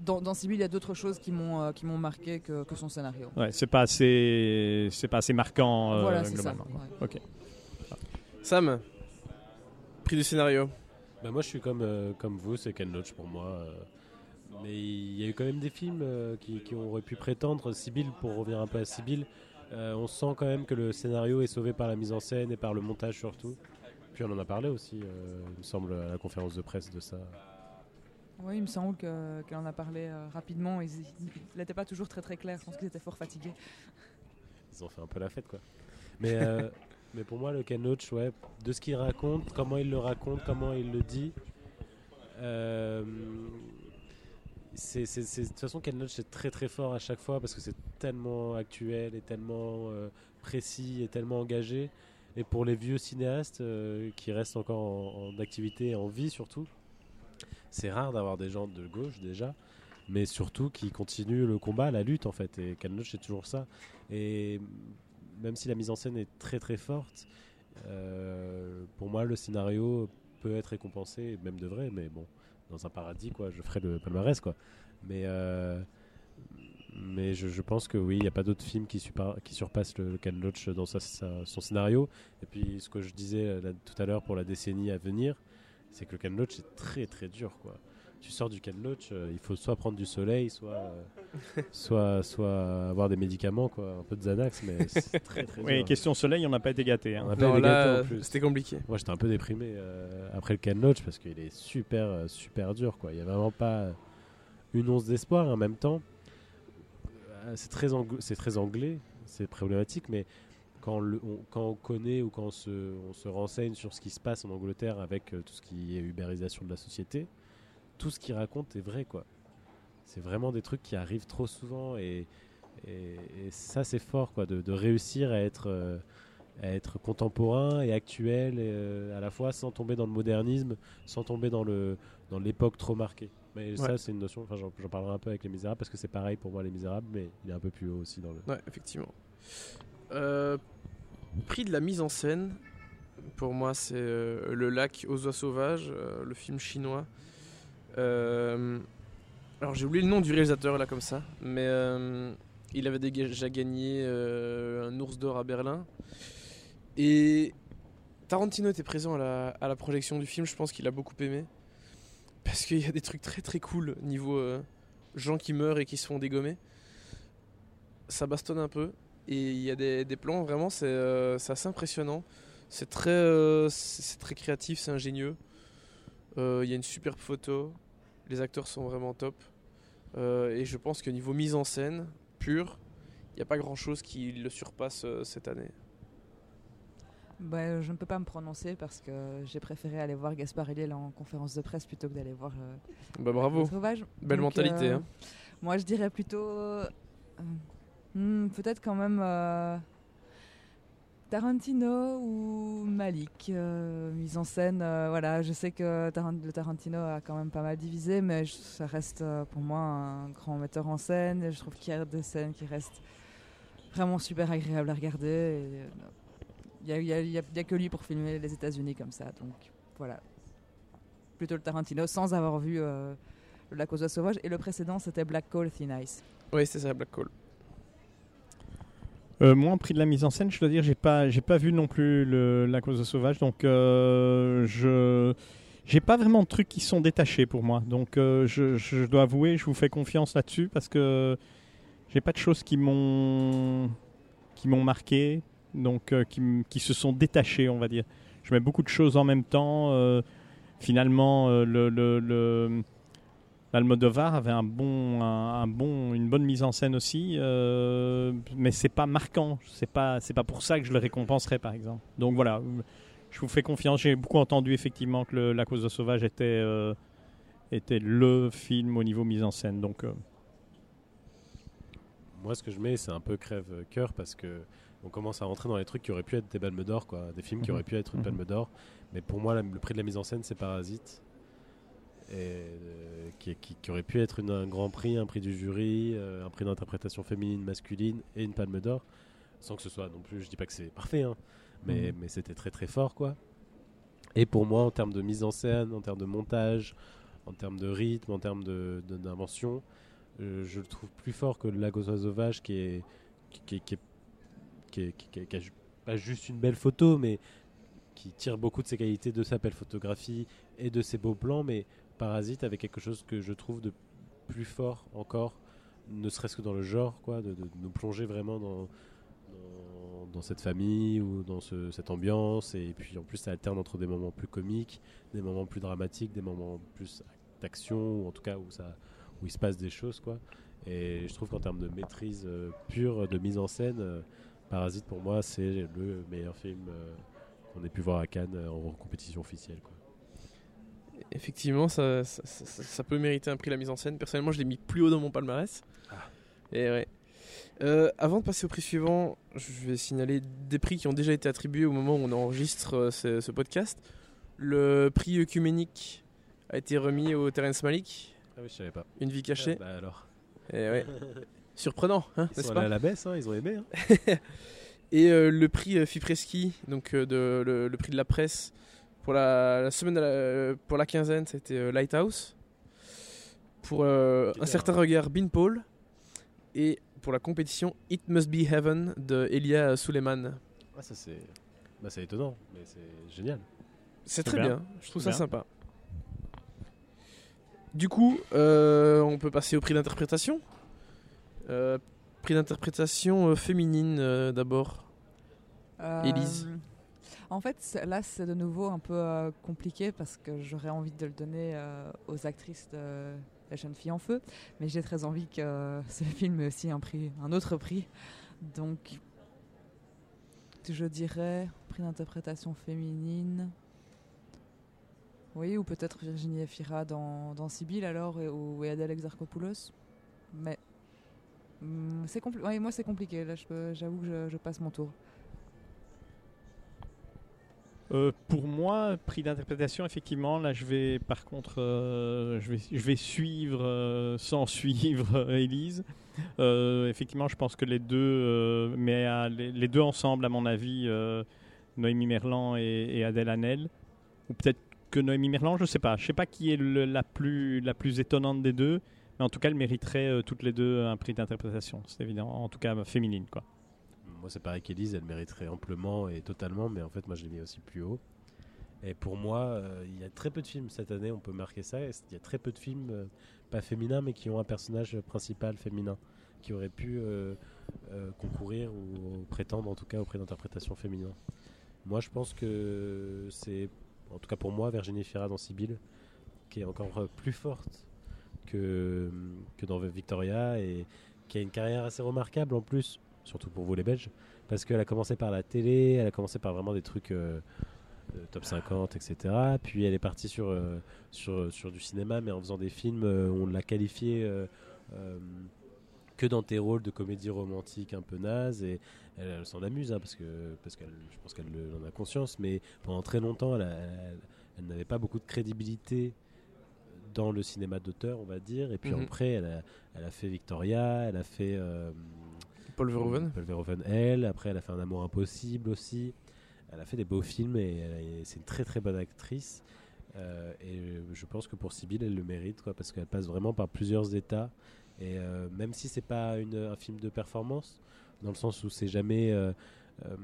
dans, dans Sibyl, il y a d'autres choses qui m'ont euh, qui m'ont marqué que, que son scénario. Ouais, c'est pas assez, c'est pas assez marquant euh, voilà, ça. globalement. ouais. Ok. Sam, prix du scénario. Bah, moi, je suis comme, euh, comme vous, c'est Ken Loach pour moi. Mais il y a eu quand même des films euh, qui, qui auraient pu prétendre. Sibyl, pour revenir un peu à Sibyl, euh, on sent quand même que le scénario est sauvé par la mise en scène et par le montage surtout. Puis on en a parlé aussi, euh, il me semble, à la conférence de presse de ça. Oui, il me semble que- qu'elle en a parlé rapidement. Il n'était pas toujours très très clair. Je pense qu'ils étaient fort fatigués. Ils ont fait un peu la fête, quoi. Mais, mais pour moi, le Ken Loach, ouais, de ce qu'il raconte, comment il le raconte, comment il le dit, euh, c'est, c'est- c'est- de toute façon, Ken Loach est très très fort à chaque fois parce que c'est tellement actuel et tellement euh, précis et tellement engagé. Et pour les vieux cinéastes euh, qui restent encore en, activité et en vie surtout, c'est rare d'avoir des gens de gauche déjà, mais surtout qui continuent le combat, la lutte en fait. Et Ken Loach c'est toujours ça. Et même si la mise en scène est très très forte, euh, pour moi le scénario peut être récompensé, même de vrai, mais bon, dans un paradis quoi, je ferai le palmarès quoi. Mais euh, mais je, pense que oui, il n'y a pas d'autres films qui, qui surpassent le, le Ken Loach dans son scénario. Et puis ce que je disais euh, tout à l'heure pour la décennie à venir, c'est que le Ken Loach est très très dur quoi. Tu sors du Ken Loach, euh, il faut soit prendre du soleil, soit euh, soit soit avoir des médicaments quoi, un peu de Xanax, mais c'est très très Oui, dur. question soleil, on n'a pas été gâté. On Hein. Non, là, en plus. c'était compliqué. Moi, j'étais un peu déprimé euh, après le Ken Loach parce qu'il est super, super dur. Quoi. Il n'y a vraiment pas une once d'espoir. En même temps, c'est très, c'est très anglais, c'est problématique, mais quand, le- on, quand on connaît ou quand on se, on se renseigne sur ce qui se passe en Angleterre avec euh, tout ce qui est ubérisation de la société, tout ce qu'il raconte est vrai. quoi. C'est vraiment des trucs qui arrivent trop souvent et, et, et ça, c'est fort quoi, de, de réussir à être. euh, à être contemporain et actuel euh, à la fois sans tomber dans le modernisme, sans tomber dans le dans l'époque trop marquée. Mais ça c'est une notion, enfin j'en j'en parlerai un peu avec Les Misérables parce que c'est pareil pour moi Les Misérables mais il est un peu plus haut aussi dans le Ouais, effectivement. Euh, prix de la mise en scène, pour moi, c'est euh, Le lac aux oies sauvages, euh, le film chinois. Euh, alors, j'ai oublié le nom du réalisateur, là, comme ça, mais euh, il avait déjà gagné euh, un ours d'or à Berlin. Et Tarantino était présent à la, projection du film, je pense qu'il a beaucoup aimé. Parce qu'il y a des trucs très très cool niveau gens qui meurent et qui se font dégommer. Ça bastonne un peu. Et il y a des, plans, vraiment, c'est assez impressionnant. C'est très, c'est très créatif, c'est ingénieux. Il y a une superbe photo. Les acteurs sont vraiment top. Euh, et je pense que niveau mise en scène pure, il n'y a pas grand chose qui le surpasse euh, cette année. Ben, je ne peux pas me prononcer parce que j'ai préféré aller voir Gaspard Ulliel en conférence de presse plutôt que d'aller voir euh, Bah bravo, belle Donc, mentalité. euh, hein. Moi, je dirais plutôt. euh, hmm, Peut-être quand même. Tarantino ou Malik, euh, mise en scène. euh, voilà, je sais que le Tarantino a quand même pas mal divisé, mais ça reste euh, pour moi un grand metteur en scène. Et je trouve qu'il y a des scènes qui restent vraiment super agréables à regarder. Il n'y a, que lui pour filmer les États-Unis comme ça, donc voilà. Plutôt le Tarantino sans avoir vu aux oies sauvages. Et le précédent, c'était Black Coal Thin Ice. Oui, c'est ça, Black Hole. Euh, moi, en prix de la mise en scène, je dois dire, j'ai pas, j'ai pas vu non plus la cause sauvage, donc euh, je, j'ai pas vraiment de trucs qui sont détachés pour moi. Donc, euh, je, je dois avouer, je vous fais confiance là-dessus parce que j'ai pas de choses qui m'ont, qui m'ont marqué, donc euh, qui, qui se sont détachées, on va dire. Je mets beaucoup de choses en même temps. finalement, le, le, le L'Almodovar avait un bon, un, un bon, une bonne mise en scène aussi, euh, mais c'est pas marquant. C'est pas, c'est pas pour ça que je le récompenserais, par exemple. Donc voilà, je vous fais confiance. J'ai beaucoup entendu effectivement que le- La cause de sauvage était, euh, était le film au niveau mise en scène. Donc euh, moi, ce que je mets, c'est un peu crève-cœur parce que on commence à rentrer dans les trucs qui auraient pu être des palmes d'or, quoi, des films qui Mhm. auraient pu être une Mhm. palme d'or. Mais pour moi, la- le prix de la mise en scène, c'est Parasite. Et euh, qui, qui- qui aurait pu être une- un grand prix, un prix du jury, euh, un prix d'interprétation féminine, masculine et une palme d'or. Sans que ce soit non plus, je dis pas que c'est parfait, hein, mais, Mhm. mais c'était très très fort, quoi. Et pour moi, en termes de mise en scène, en termes de montage, en termes de rythme, en termes de- de- d'invention, euh, je le trouve plus fort que le oiseaux sauvages qui est qui, qui- a ju- pas juste une belle photo, mais qui tire beaucoup de ses qualités de sa belle photographie et de ses beaux plans, mais Parasite avec quelque chose que je trouve de plus fort encore, ne serait-ce que dans le genre, quoi, de, nous plonger vraiment dans, cette famille ou dans ce- cette ambiance, et puis en plus ça alterne entre des moments plus comiques, des moments plus dramatiques, des moments plus d'action, ou en tout cas où, ça, où il se passe des choses, quoi. Et je trouve qu'en termes de maîtrise euh, pure, de mise en scène, euh, Parasite pour moi c'est le meilleur film euh, qu'on ait pu voir à Cannes en compétition officielle. Quoi. Effectivement, ça, ça, ça- ça peut mériter un prix la mise en scène. Personnellement, je l'ai mis plus haut dans mon palmarès. Ah. Et ouais. Euh, avant de passer au prix suivant, je vais signaler des prix qui ont déjà été attribués au moment où on enregistre euh, ce, ce podcast. Le prix œcuménique a été remis au Terence Malik, Ah oui, je savais pas. Une vie cachée. Bah alors. Et ouais. Surprenant, hein, Ils sont pas à la baisse, hein, ils ont aimé. hein. Et euh, le prix Fipreski, donc de, le, le prix de la presse pour la, la semaine, de la- euh, pour la quinzaine, c'était euh, Lighthouse. Pour euh, un certain regard, Bean Paul. Et pour la compétition It Must Be Heaven de Elia Suleiman. Ah, ça c'est. Bah, c'est étonnant, mais c'est génial. C'est très bien. bien. je trouve ça bien. sympa. Du coup, euh, on peut passer au prix d'interprétation. Euh, prix d'interprétation euh, féminine euh, d'abord. Euh, Élise. En fait, là, c'est de nouveau un peu euh, compliqué parce que j'aurais envie de le donner euh, aux actrices de La jeune fille en feu, mais j'ai très envie que ce film ait aussi un, prix, un autre prix. Donc, je dirais prix d'interprétation féminine. Oui, ou peut-être Virginie Efira dans, dans Sibyl alors, ou et Adèle Exarchopoulos. Mais hum, c'est compli- ouais, moi c'est compliqué, là j'avoue que je passe mon tour. Euh, pour moi, prix d'interprétation, effectivement, là, je vais, par contre, euh, je, vais, suivre euh, sans suivre. Euh, effectivement, je pense que les deux, mais les, deux ensemble, à mon avis, Noémie Merlan et, Adèle Hanel, ou peut-être que Noémie Merlan, je sais pas. Je sais pas qui est la plus la plus étonnante des deux, mais en tout cas, elles mériteraient toutes les deux un prix d'interprétation. C'est évident, en tout cas féminine, quoi. Moi, c'est pareil qu'Elise, elle mériterait amplement et totalement, mais en fait, moi, je l'ai mis aussi plus haut. Et pour moi, euh, il y a très peu de films cette année, on peut marquer ça. Il y a très peu de films, euh, pas féminins, mais qui ont un personnage principal féminin, qui aurait pu euh, concourir ou prétendre, en tout cas, auprès d'interprétation féminin. Moi, je pense que c'est, en tout cas pour moi, Virginie Fira dans Sibyl, qui est encore plus forte que, que dans Victoria et qui a une carrière assez remarquable en plus, surtout pour vous les Belges, parce qu'elle a commencé par la télé, elle a commencé par vraiment des trucs euh, euh, top 50, etc. Puis elle est partie sur, euh, sur, sur du cinéma, mais en faisant des films euh, on l'a qualifiée que dans tes rôles de comédie romantique un peu naze, et elle, elle s'en amuse, hein, parce que parce qu'elle, je pense qu'elle le- en a conscience, mais pendant très longtemps, elle, a- elle- elle n'avait pas beaucoup de crédibilité dans le cinéma d'auteur, on va dire. Et puis Mhm. après, elle a, elle a fait Victoria, elle a fait euh, Paul Verhoeven. Paul Verhoeven, elle. Après, elle a fait Un amour impossible aussi. Elle a fait des beaux films et, c'est une très très bonne actrice. Euh, et je pense que pour Sibyl, elle le mérite, quoi, parce qu'elle passe vraiment par plusieurs états. Et euh, même si c'est pas une, un film de performance, dans le sens où c'est jamais. euh, euh,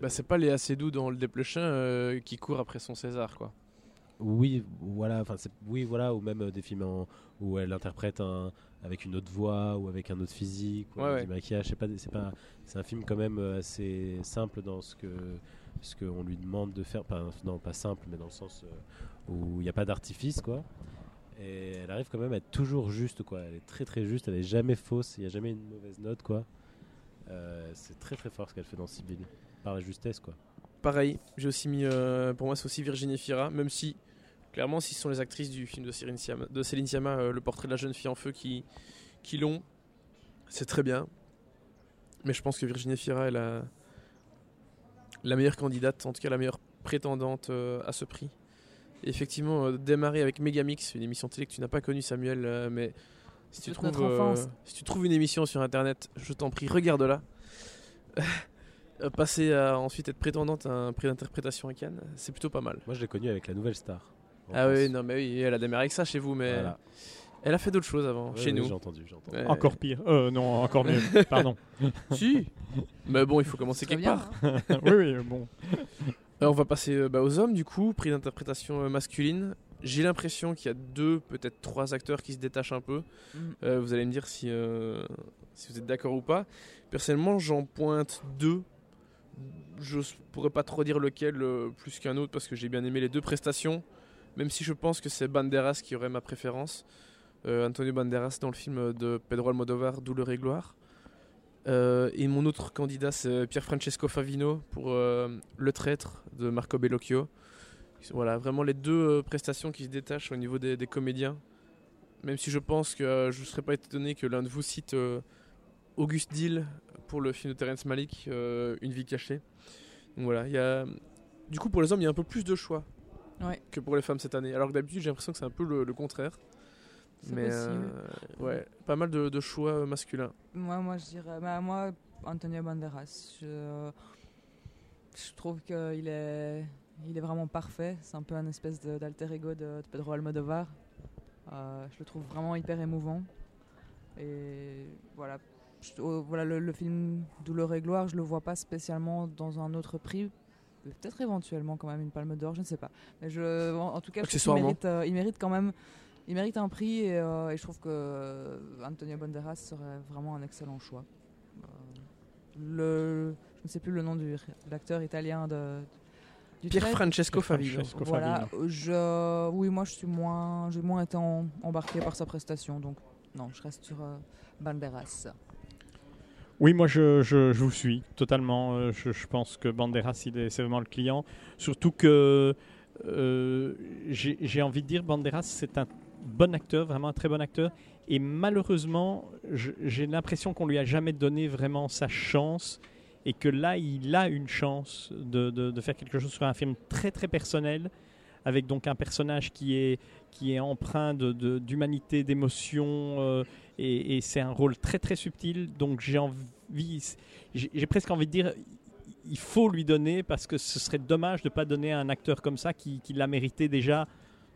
Bah, c'est pas Léa Seydoux dans Le Déplechin euh, qui court après son César, quoi. Oui, voilà, enfin oui, voilà, ou même euh, des films en- où elle interprète un, avec une autre voix ou avec un autre physique, ou Ouais, ouais. du maquillage. C'est pas, c'est pas, c'est un film quand même euh, assez simple dans ce que ce qu'on lui demande de faire. Pas, non, pas simple, mais dans le sens euh, où il n'y a pas d'artifice, quoi. Et elle arrive quand même à être toujours juste, quoi. Elle est très très juste, elle est jamais fausse, il n'y a jamais une mauvaise note, quoi. Euh, c'est très très fort ce qu'elle fait dans Sibyl, par la justesse, quoi. Pareil, j'ai aussi mis. euh, pour moi, c'est aussi Virginie Fira, même si, clairement, si ce sont les actrices du film de Céline Sciamma, de Céline Sciamma, euh, Le portrait de la jeune fille en feu, qui, qui l'ont, c'est très bien. Mais je pense que Virginie Fira est la, la meilleure candidate, en tout cas la meilleure prétendante euh, à ce prix. Et effectivement, euh, démarrer avec Megamix, une émission télé que tu n'as pas connue, Samuel, euh, mais si tu, trouves, notre enfance. euh, si tu trouves une émission sur internet, je t'en prie, regarde-la. Passer à ensuite être prétendante à un prix d'interprétation à Cannes, c'est plutôt pas mal. Moi, je l'ai connu avec la nouvelle star. Ah oui, non, mais oui, elle a démarré avec ça chez vous, mais Voilà. elle a fait d'autres choses avant, Ouais, chez nous. J'ai entendu, j'ai entendu. Ouais. Encore pire. Euh, non, encore mieux. Pardon. si Mais bon, il faut commencer quelque bien, part. hein. oui, oui, bon. Euh, on va passer euh, bah, aux hommes du coup, prix d'interprétation euh, masculine. J'ai l'impression qu'il y a deux, peut-être trois acteurs qui se détachent un peu. Mm. Euh, vous allez me dire si, euh, si vous êtes d'accord ou pas. Personnellement, j'en pointe deux. Je pourrais pas trop dire lequel euh, plus qu'un autre parce que j'ai bien aimé les deux prestations. Même si je pense que c'est Banderas qui aurait ma préférence. Euh, Antonio Banderas dans le film de Pedro Almodovar, Douleur et gloire. Euh, et mon autre candidat, c'est Pier Francesco Favino pour euh, Le Traître de Marco Bellocchio. Voilà, vraiment les deux prestations qui se détachent au niveau des, comédiens. Même si je pense que je ne serais pas étonné que l'un de vous cite Auguste Dill pour le film de Terrence Malick, Une vie cachée. Voilà, il y a... Du coup, pour les hommes, il y a un peu plus de choix Ouais. que pour les femmes cette année. Alors que d'habitude, j'ai l'impression que c'est un peu le, le contraire. Mais euh, ouais, pas mal de, de choix euh, masculins. Moi, moi, je dirais, bah, moi, Antonio Banderas. Je, je trouve qu'il est, il est vraiment parfait. C'est un peu un espèce d'alter ego de, de Pedro Almodovar. Euh, je le trouve vraiment hyper émouvant. Et voilà, Je- oh, voilà le, le film Douleur et gloire, je le vois pas spécialement dans un autre prix. Peut-être éventuellement quand même une palme d'or, je ne sais pas. Mais je, en, en tout cas, je Accessoirement. mérite, euh, il mérite quand même il mérite un prix et, euh, et je trouve que euh, Antonio Banderas serait vraiment un excellent choix. Euh, le, je ne sais plus le nom du de l'acteur italien de, du Pierre trait. Francesco Favino. Voilà, je, oui, moi je suis moins, j'ai moins été en- embarqué par sa prestation, donc non, je reste sur euh, Banderas. Oui, moi je, je, je vous suis totalement. Euh, Je, pense que Banderas, c'est vraiment le client. Surtout que euh, j'ai envie de dire Banderas, c'est un bon acteur, vraiment un très bon acteur. Et malheureusement, j'ai l'impression qu'on lui a jamais donné vraiment sa chance. Et que là, il a une chance de, de, de faire quelque chose sur un film très très personnel, avec donc un personnage qui est, qui est empreint d'humanité, d'émotion, euh, et, et c'est un rôle très très subtil. Donc j'ai envie, j'ai presque envie de dire, il faut lui donner parce que ce serait dommage de ne pas donner à un acteur comme ça qui, qui l'a mérité déjà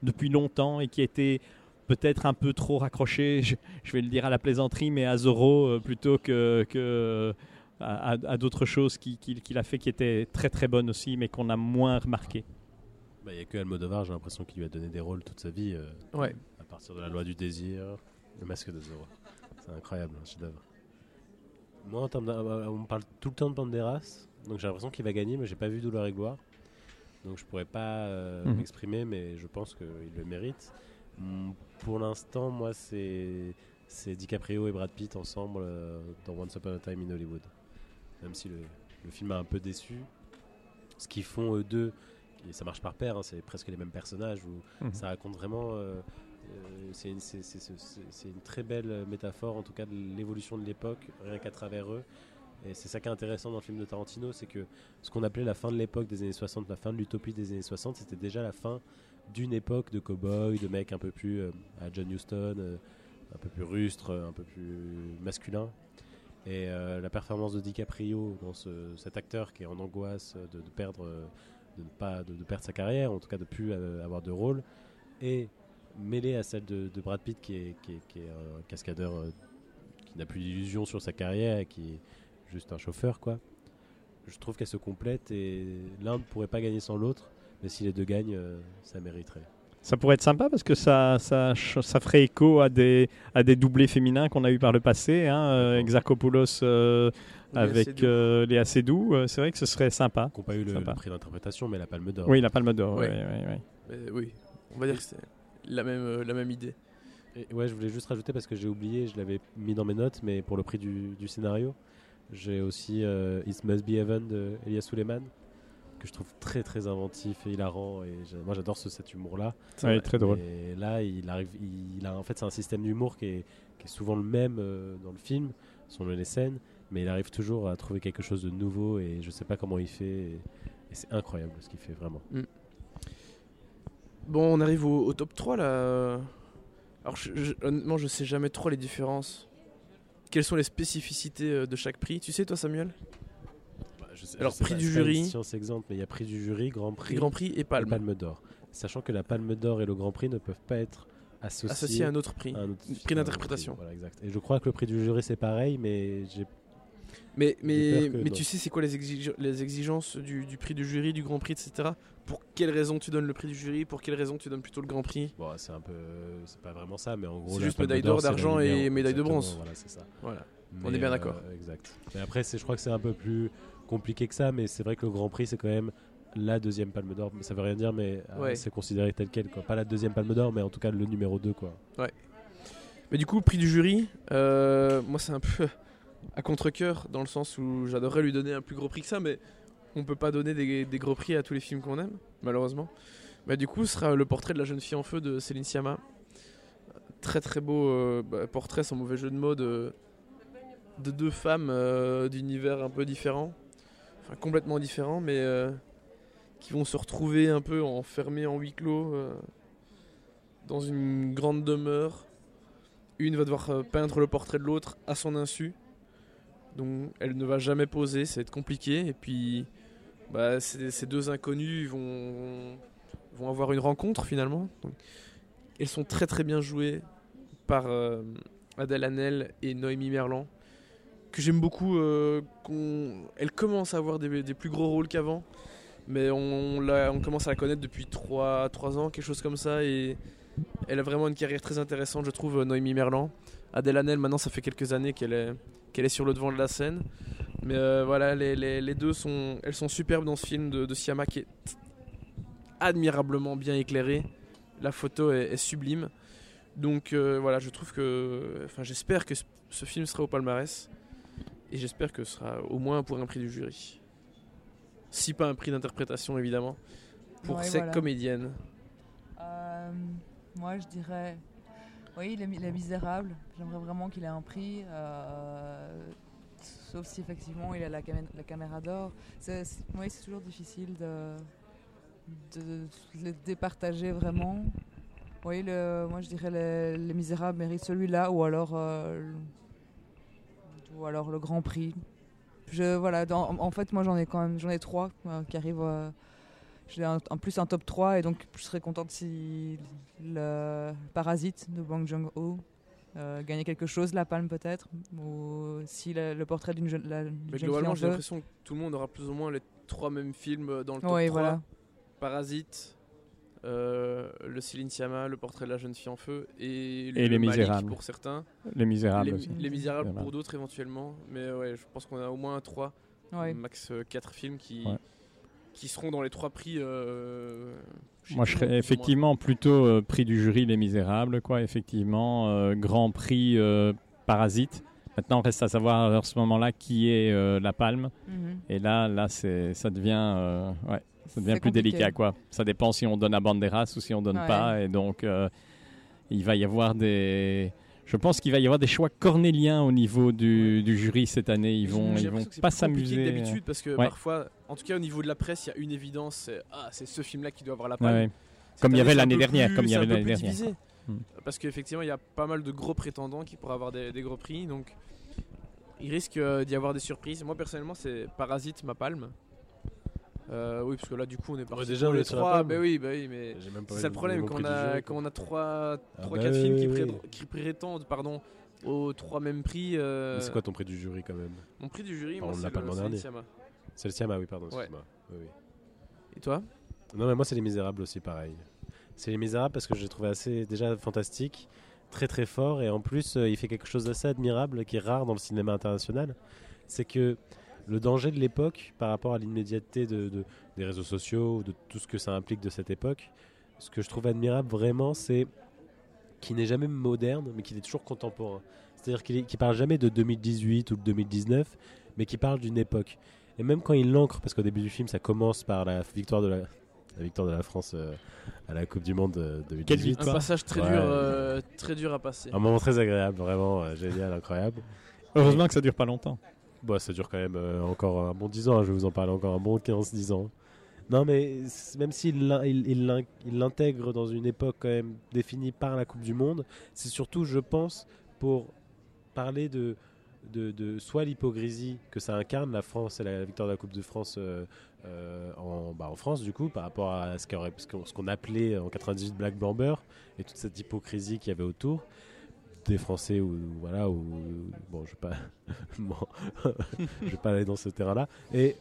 depuis longtemps et qui était peut-être un peu trop raccroché, je, je vais le dire à la plaisanterie, mais à Zorro euh, plutôt que, que à, d'autres choses qu'il qui, qu'il a fait qui étaient très très bonnes aussi, mais qu'on a moins remarqué. Bah, Il n'y a que Almodovar, j'ai l'impression qu'il lui a donné des rôles toute sa vie, euh, Ouais. à partir de la loi du désir, le masque de Zorro. C'est incroyable, un chef-d'œuvre. Moi, en termes de- on parle tout le temps de Banderas, donc j'ai l'impression qu'il va gagner, mais j'ai pas vu Douleur et Gloire. Donc je pourrais pas euh, Mhm. m'exprimer, mais je pense qu'il le mérite. Mm, Pour l'instant, moi, c'est c'est DiCaprio et Brad Pitt ensemble euh, dans Once Upon a Time in Hollywood. Même si le, le film a un peu déçu. Ce qu'ils font eux deux, et ça marche par paire, hein, c'est presque les mêmes personnages. Où Mhm. Ça raconte vraiment. euh, euh, c'est une, c'est- une très belle euh, métaphore, en tout cas, de l'évolution de l'époque, rien qu'à travers eux. Et c'est ça qui est intéressant dans le film de Tarantino, c'est que ce qu'on appelait la fin de l'époque des années 60, la fin de l'utopie des années 60, c'était déjà la fin d'une époque de cow-boy, de mecs un peu plus euh, à John Huston, euh, un peu plus rustre, un peu plus masculin. Et euh, la performance de DiCaprio dans ce- cet acteur qui est en angoisse de, perdre, euh, de pas de, perdre sa carrière, en tout cas de plus euh, avoir de rôle, et mêlée à celle de, de Brad Pitt qui est, qui est, qui est un cascadeur euh, qui n'a plus d'illusion sur sa carrière et qui est juste un chauffeur quoi. Je trouve qu'elles se complètent et l'un ne pourrait pas gagner sans l'autre, mais si les deux gagnent, euh, ça mériterait. Ça pourrait être sympa parce que ça, ça, ça ferait écho à des, à des doublés féminins qu'on a eu par le passé. Hein, euh, Exarchopoulos euh, avec euh, Léa Seydoux. euh, c'est vrai que ce serait sympa. Qui n'ont pas eu le, prix d'interprétation, mais la Palme d'Or. Oui, la Palme d'Or. Ouais. ouais, ouais, ouais. Mais oui, on va dire que c'est la même, euh, la même idée. Et ouais, je voulais juste rajouter parce que j'ai oublié, je l'avais mis dans mes notes, mais pour le prix du, du scénario, j'ai aussi euh, It Must Be Heaven de Elias Suleiman, que je trouve très très inventif et hilarant. Et moi j'adore ce, cet humour-là. C'est Ouais, vrai. très drôle. Et là, il arrive, il, a en fait c'est un système d'humour qui est, qui est souvent le même euh, dans le film, sont les scènes, mais il arrive toujours à trouver quelque chose de nouveau et je sais pas comment il fait. Et, et c'est incroyable ce qu'il fait vraiment. Bon, on arrive au, au top 3 là. Alors, je, je- honnêtement, je sais jamais trop les différences. Quelles sont les spécificités euh, de chaque prix? Tu sais, toi, Samuel? Bah, je sais- Alors, je sais prix pas, du c'est pas une jury. Science exemple, mais il y a prix du jury, Grand Prix, Grand Prix et et Palme. Palme d'Or. Sachant que la Palme d'Or et le Grand Prix ne peuvent pas être associés, Associé à un autre prix. un autre prix d'interprétation. Voilà, exact. Et je crois que le prix du jury c'est pareil, mais j'ai Mais, mais, mais tu sais, c'est quoi les, exige- les exigences du, du prix du jury, du Grand Prix, etc. Pour quelles raisons tu donnes le prix du jury? Pour quelles raisons tu donnes plutôt le Grand Prix? Bon, c'est un peu, c'est pas vraiment ça, mais en gros, C'est juste médaille d'or, d'argent et médaille de bronze. Voilà, c'est ça. Voilà. Mais, On est bien euh, d'accord. exact. Mais après, c'est- je crois que c'est un peu plus compliqué que ça, mais c'est vrai que le Grand Prix c'est quand même la deuxième Palme d'Or. Ça veut rien dire, mais euh, Ouais. c'est considéré tel quel, quoi. Pas la deuxième Palme d'Or, mais en tout cas le numéro 2 quoi. Mais du coup, prix du jury, euh, moi c'est un peu à contre-coeur dans le sens où j'adorerais lui donner un plus gros prix que ça, mais on peut pas donner des, gros prix à tous les films qu'on aime, malheureusement. Mais du coup, ce sera le portrait de la jeune fille en feu de Céline Sciamma. Très très beau euh, bah, portrait, sans mauvais jeu de mots, de, de deux femmes euh, d'univers un peu différents, enfin complètement différents, mais euh, qui vont se retrouver un peu enfermées en huis clos dans une grande demeure une va devoir peindre le portrait de l'autre à son insu. Donc elle ne va jamais poser, ça va être compliqué. Et puis bah, ces, deux inconnus vont, avoir une rencontre finalement. Elles sont très très bien jouées par euh, Adèle Hanel et Noémie Merlan. Que j'aime beaucoup. euh, elle commence à avoir des, plus gros rôles qu'avant. Mais on, commence à la connaître depuis 3, ans, quelque chose comme ça. Et elle a vraiment une carrière très intéressante, je trouve, euh, Noémie Merlan. Adèle Hanel, maintenant, ça fait quelques années qu'elle est, qu'elle est sur le devant de la scène. Mais euh, voilà, les, les- les deux sont, elles sont superbes dans ce film de, de Siama qui est admirablement bien éclairé. La photo est, est sublime. Donc euh, voilà, je trouve que. Enfin, j'espère que ce, film sera au palmarès. Et j'espère que ce sera au moins pour un prix du jury. Si pas un prix d'interprétation, évidemment. Pour Ouais, cette voilà. comédienne. Euh, moi, je dirais. Oui, il est, il est misérable. J'aimerais vraiment qu'il ait un prix. euh, sauf si effectivement il a la, camé- la caméra d'or. C'est, toujours difficile de, de, les départager vraiment. Oui, moi je dirais les, les Misérables méritent celui-là ou alors, euh, ou alors le Grand Prix. Je, voilà, en fait, moi j'en ai quand même j'en ai trois euh, qui arrivent. J'ai en plus un top 3 et donc je serais contente si le Parasite de Bang Joon-ho euh, gagnait quelque chose, la palme peut-être, ou si le, le portrait d'une jeune, la, d'une Mais jeune globalement, en j'ai l'impression que tout le monde aura plus ou moins les trois mêmes films euh, dans le top Oui, 3. voilà. Parasite, euh, le Céline Sciamma, le portrait de la jeune fille en feu et, Et le Les Malik Misérables. pour certains. Les Misérables les, aussi. les Misérables pour d'autres éventuellement. Mais ouais, je pense qu'on a au moins 3, Ouais. max 4 films qui, Ouais. Qui seront dans les trois prix. euh, Moi, je serais effectivement plutôt euh, prix du jury Les Misérables, quoi. Effectivement, euh, grand prix euh, Parasite. Maintenant, reste à savoir à ce moment-là qui est euh, la palme. Mhm. Et là, là, c'est, ça devient, euh, ouais, ça devient plus compliqué. délicat, quoi. Ça dépend si on donne à Banderas ou si on donne Ouais. pas. Et donc, euh, il va y avoir des, je pense qu'il va y avoir des choix cornéliens au niveau du, du jury cette année. Ils vont, ils vont pas s'amuser. d'habitude parce que Ouais. parfois, en tout cas au niveau de la presse, il y a une évidence. C'est ah, c'est ce film-là qui doit avoir la palme. ouais. Comme il y avait l'année dernière, plus- comme il y avait l'année dernière. divisé. Parce qu'effectivement, il y a pas mal de gros prétendants qui pourraient avoir des, des gros prix. Donc, il risque euh, d'y avoir des surprises. Moi, personnellement, c'est Parasite, ma palme. Euh, oui, parce que là, du coup, on est parti déjà, pour on est trois. Bah oui, bah oui, mais c'est le problème quand on a quand on a trois, Ah trois bah quatre films qui, qui prétendent, pardon, aux trois mêmes prix. euh, C'est quoi ton prix du jury quand même? Mon prix du jury, Enfin, moi, on c'est l'a pas le le mois Céline dernier. Sciamma. C'est le Siama, oui, pardon, Ouais. excuse-moi. Oui, oui. Et toi? Non, mais moi, c'est Les Misérables aussi, pareil. C'est Les Misérables parce que j'ai trouvé assez déjà fantastique, très très fort, et en plus, euh, il fait quelque chose d'assez admirable qui est rare dans le cinéma international. C'est que le danger de l'époque par rapport à l'immédiateté de, de- des réseaux sociaux, de tout ce que ça implique de cette époque, ce que je trouve admirable vraiment, c'est qu'il n'est jamais moderne, mais qu'il est toujours contemporain. C'est-à-dire qu'il qu'il parle jamais de 2018 ou de 2019, mais qu'il parle d'une époque. Et même quand il l'ancre, parce qu'au début du film, ça commence par la victoire de la, la victoire de la France euh, à la Coupe du Monde euh, 2018. Quelle Un victoire passage très Ouais. dur, euh, très dur à passer. Un moment très agréable, vraiment euh, génial, incroyable. Heureusement que ça dure pas longtemps. Bah, ça dure quand même euh, encore un bon 10 ans, hein, je vais vous en parler encore un bon 15-10 ans. Non, mais même s'il l'in- il- il l'in- il l'intègre dans une époque quand même définie par la Coupe du Monde, c'est surtout, je pense, pour parler de, soit l'hypocrisie que ça incarne, la France et la victoire de la Coupe de France euh, euh, en, bah, en France, du coup, par rapport à ce qu'on appelait en 98 Black Blamber et toute cette hypocrisie qu'il y avait autour des Français ou voilà ou bon je vais pas je vais pas aller dans ce terrain-là. Et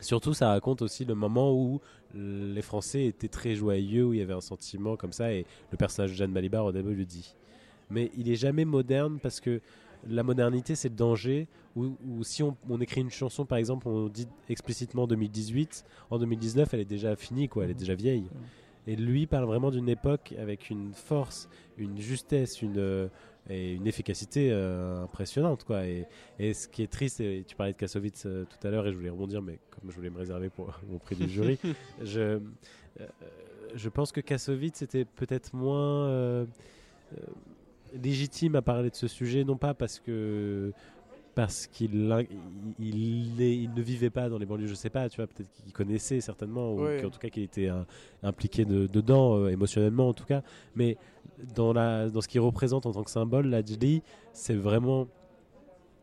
surtout ça raconte aussi le moment où les Français étaient très joyeux où il y avait un sentiment comme ça et le personnage de Jeanne Balibar au début le dit mais il est jamais moderne parce que la modernité c'est le danger où, si on, on écrit une chanson par exemple on dit explicitement 2018 en 2019 elle est déjà finie quoi elle est déjà vieille et lui parle vraiment d'une époque avec une force, une justesse, une, euh, et une efficacité euh, impressionnante. Quoi. Et, et ce qui est triste, et tu parlais de Kassovitz euh, tout à l'heure, et je voulais rebondir, mais comme je voulais me réserver pour mon prix du jury, je, euh, je pense que Kassovitz était peut-être moins légitime à parler de ce sujet, non pas parce que parce qu'il l'in- il, il est- il ne vivait pas dans les banlieues, je sais pas, tu vois, peut-être qu'il connaissait certainement, ou qu'en tout cas qu'il était euh, impliqué de- dedans, euh, émotionnellement en tout cas, mais dans, la, dans ce qu'il représente en tant que symbole, la Jli, c'est vraiment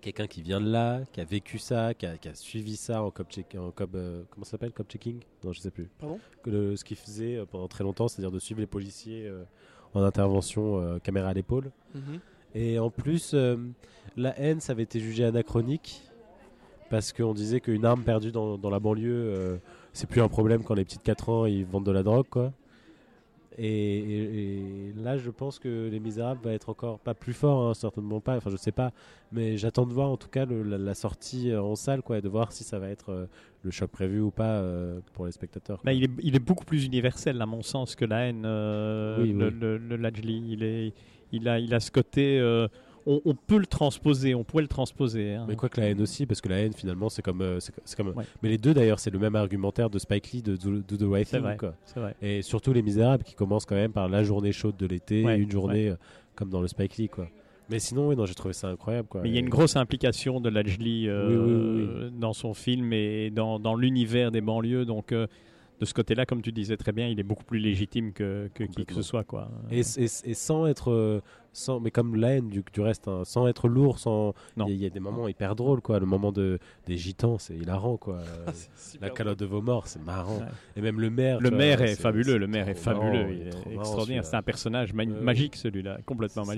quelqu'un qui vient de là, qui a vécu ça, qui a, qui a suivi ça en cop check, en cop, euh, comment ça s'appelle, cop checking Non, je sais plus. Pardon? Le- ce qu'il faisait euh, pendant très longtemps, c'est-à-dire de suivre les policiers euh, en intervention, euh, caméra à l'épaule. Mhm. Et en plus, euh, la haine, ça avait été jugé anachronique parce qu'on disait qu'une arme perdue dans, dans la banlieue, euh, c'est plus un problème quand les petites 4 ans ils vendent de la drogue, quoi. Et, et- et là, je pense que Les Misérables va être encore pas plus fort, hein, certainement pas. Enfin, je sais pas, mais j'attends de voir en tout cas le- la, la sortie euh, en salle, quoi, et de voir si ça va être euh, le choc prévu ou pas euh, pour les spectateurs. Bah, il, est, il est beaucoup plus universel, à mon sens, que la haine, euh, Oui, le, oui. le- le Lajli. Il, est, il, a, il a ce côté. euh, on, on peut le transposer, on pourrait le transposer. hein. Mais quoi que la haine aussi, parce que la haine finalement c'est comme, euh, c'est comme. Ouais. Mais les deux d'ailleurs, c'est le même argumentaire de Spike Lee de Do, Do the Right C'est Thing, vrai. quoi. Vrai. Et surtout les Misérables qui commencent quand même par la journée chaude de l'été, Ouais, une journée euh, comme dans le Spike Lee, quoi. Mais sinon, oui, non, j'ai trouvé ça incroyable, quoi. Mais il y a une grosse implication de Lajli euh, Oui, oui, dans son film et dans, dans l'univers des banlieues. Donc, euh, de ce côté-là, comme tu disais très bien, il est beaucoup plus légitime que, que qui que ce soit. Quoi. Et, et- et sans être, euh, sans, mais comme la haine du, du reste, hein, sans être lourd, sans, il y, a- il y a des moments hyper drôles, quoi. Le moment de des gitans, c'est hilarant, quoi. Ah, Euh, la calotte de vos morts, c'est marrant. Ouais. Et même le maire. Le maire est fabuleux, le maire est marrant, fabuleux, il est extraordinaire. C'est un personnage ma- ouais. magique celui-là, complètement ça.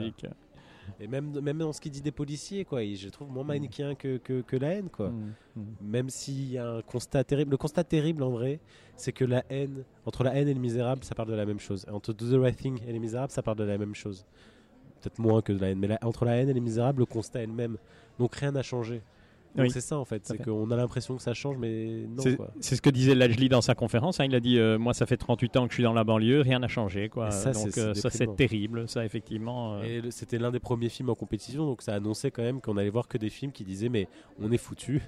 Et même, même dans ce qu'il dit des policiers, quoi, il- je trouve moins manichéen que, que, que la haine, quoi. Mm, mm. Même s'il y a un constat terrible. Le constat terrible, en vrai, c'est que la haine, entre la haine et le misérable, ça parle de la même chose. Et entre Do the Right Thing et les misérables, ça parle de la même chose. Peut-être moins que de la haine, mais la- entre la haine et les misérables, le constat est le même. Donc rien n'a changé. Donc Oui, c'est ça, en fait. C'est qu'on a l'impression que ça change, mais non, C'est ce que disait Lajli dans sa conférence. hein. Il a dit euh, Moi, ça fait 38 ans que je suis dans la banlieue, rien n'a changé. Quoi. Et ça, donc, c'est- euh, ça, c'est terrible, ça, effectivement. euh. Et c'était l'un des premiers films en compétition, donc ça annonçait quand même qu'on allait voir que des films qui disaient mais on est foutu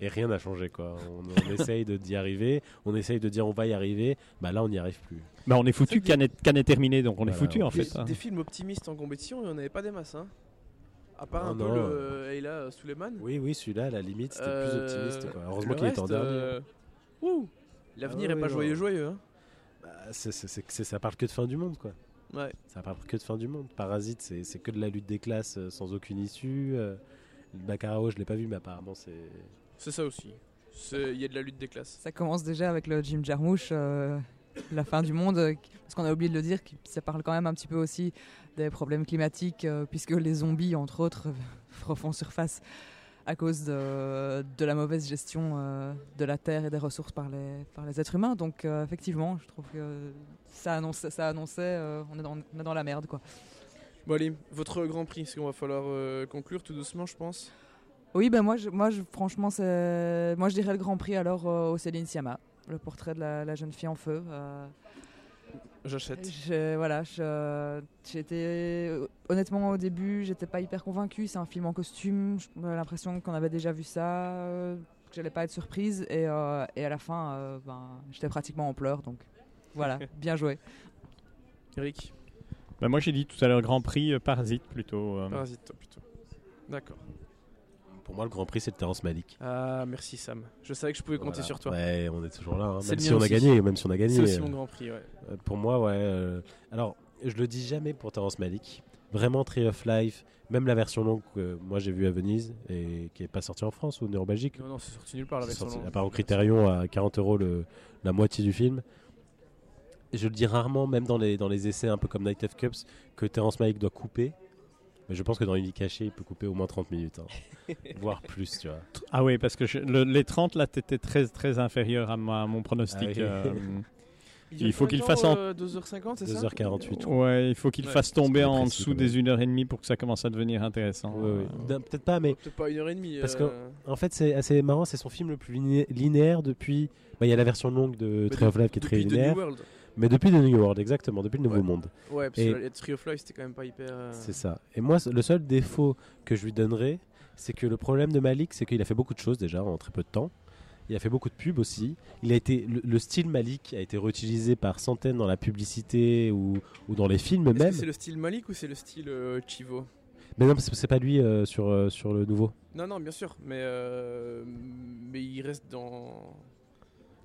et rien n'a changé quoi. On, on essaye de- d'y arriver, on essaye de dire on va y arriver, bah là on n'y arrive plus. Bah, on est foutu, Cannes est, terminé, donc on est foutu, en Des, fait. hein. des films optimistes en compétition, il n'y en avait pas des masses. Hein. À part Ah un non. peu le Ayla Suleiman. Oui oui celui-là à la limite c'était Euh, plus optimiste quoi. Heureusement qu'il était en dernier. euh, ouh, L'avenir Ah est pas non. joyeux joyeux. Hein. Bah, c'est- ça parle que de fin du monde quoi. Ouais. Ça parle que de fin du monde. Parasite c'est c'est que de la lutte des classes euh, sans aucune issue. Euh, le Baccarat je l'ai pas vu mais apparemment c'est C'est ça aussi. C'est- Il y a de la lutte des classes. Ça commence déjà avec le Jim Jarmusch, euh, la fin du monde, euh, parce qu'on a oublié de le dire, qui- ça parle quand même un petit peu aussi des problèmes climatiques, euh, puisque les zombies, entre autres, refont surface à cause de, de la mauvaise gestion euh, de la terre et des ressources par les, par les êtres humains. Donc euh, effectivement, je trouve que ça annonçait, ça annonçait euh, on, est dans, on est dans la merde. quoi. Bon allez, votre grand prix, parce qu'on va falloir conclure tout doucement je pense. Oui, ben moi, je, moi je, franchement, moi je dirais le Grand Prix alors au Céline Sciamma, le portrait de la, la jeune fille en feu. J'achète. Je, voilà, je- j'étais honnêtement au début, j'étais pas hyper convaincue. C'est un film en costume. J'avais l'impression qu'on avait déjà vu ça, euh, que j'allais pas être surprise. Et, euh, et à la fin, euh, ben, j'étais pratiquement en pleurs. Donc voilà, bien joué. Eric, Bah, moi, j'ai dit tout à l'heure Grand Prix euh, Parasite plutôt. euh. Parasite plutôt. D'accord. Pour moi, le Grand Prix, c'est le Terrence Malick. Ah, merci Sam. Je savais que je pouvais compter Voilà. sur toi. Ouais, on est toujours là. hein. Même si on a gagné, même si on a gagné. C'est aussi euh, mon Grand Prix, ouais. euh, Pour moi, ouais. euh, Alors, je le dis jamais pour Terrence Malick. Vraiment, Tree of Life, même la version longue que moi j'ai vue à Venise et qui est pas sortie en France ou en Belgique. Non, non, c'est sorti nulle part la version. sorti, longue. à part au Criterion à 40 euros la moitié du film. Je le dis rarement, même dans les, dans les essais un peu comme Night of Cups, que Terrence Malick doit couper. Mais je pense que dans une vie cachée, il peut couper au moins 30 minutes. hein. Voire plus, tu vois. Ah oui, parce que je- le- les 30, là, t'étais très, très inférieur à, ma- à mon pronostic. Ah oui. euh, dure il faut qu'il fasse en- euh, 2h50, c'est ça 2h48. ouais, il faut qu'il Ouais, fasse tomber en dessous des 1h30 pour que ça commence à devenir intéressant. Ouais, ouais. Euh, Peut-être pas, mais Peut-être pas une heure et demie. Parce euh, en fait, c'est assez marrant. C'est son film le plus liné- linéaire depuis. bah, Il y a la version longue de bah, Tree of Life qui est très depuis The New linéaire. World. Mais depuis The New World, exactement. Depuis le Nouveau Ouais. Monde. Ouais, parce Et- que le Tree of Life c'était quand même pas hyper. euh, C'est ça. Et moi, le seul défaut que je lui donnerais, c'est que le problème de Malik, c'est qu'il a fait beaucoup de choses déjà en très peu de temps. Il a fait beaucoup de pubs aussi. Il a été le, le style Malik a été réutilisé par centaines dans la publicité ou, ou dans les films Est-ce même. c'est le style Malik ou c'est le style euh, Chivo? Mais non, c'est c'est pas lui euh, sur euh, sur le nouveau. Non, non, bien sûr, mais euh, mais il reste dans.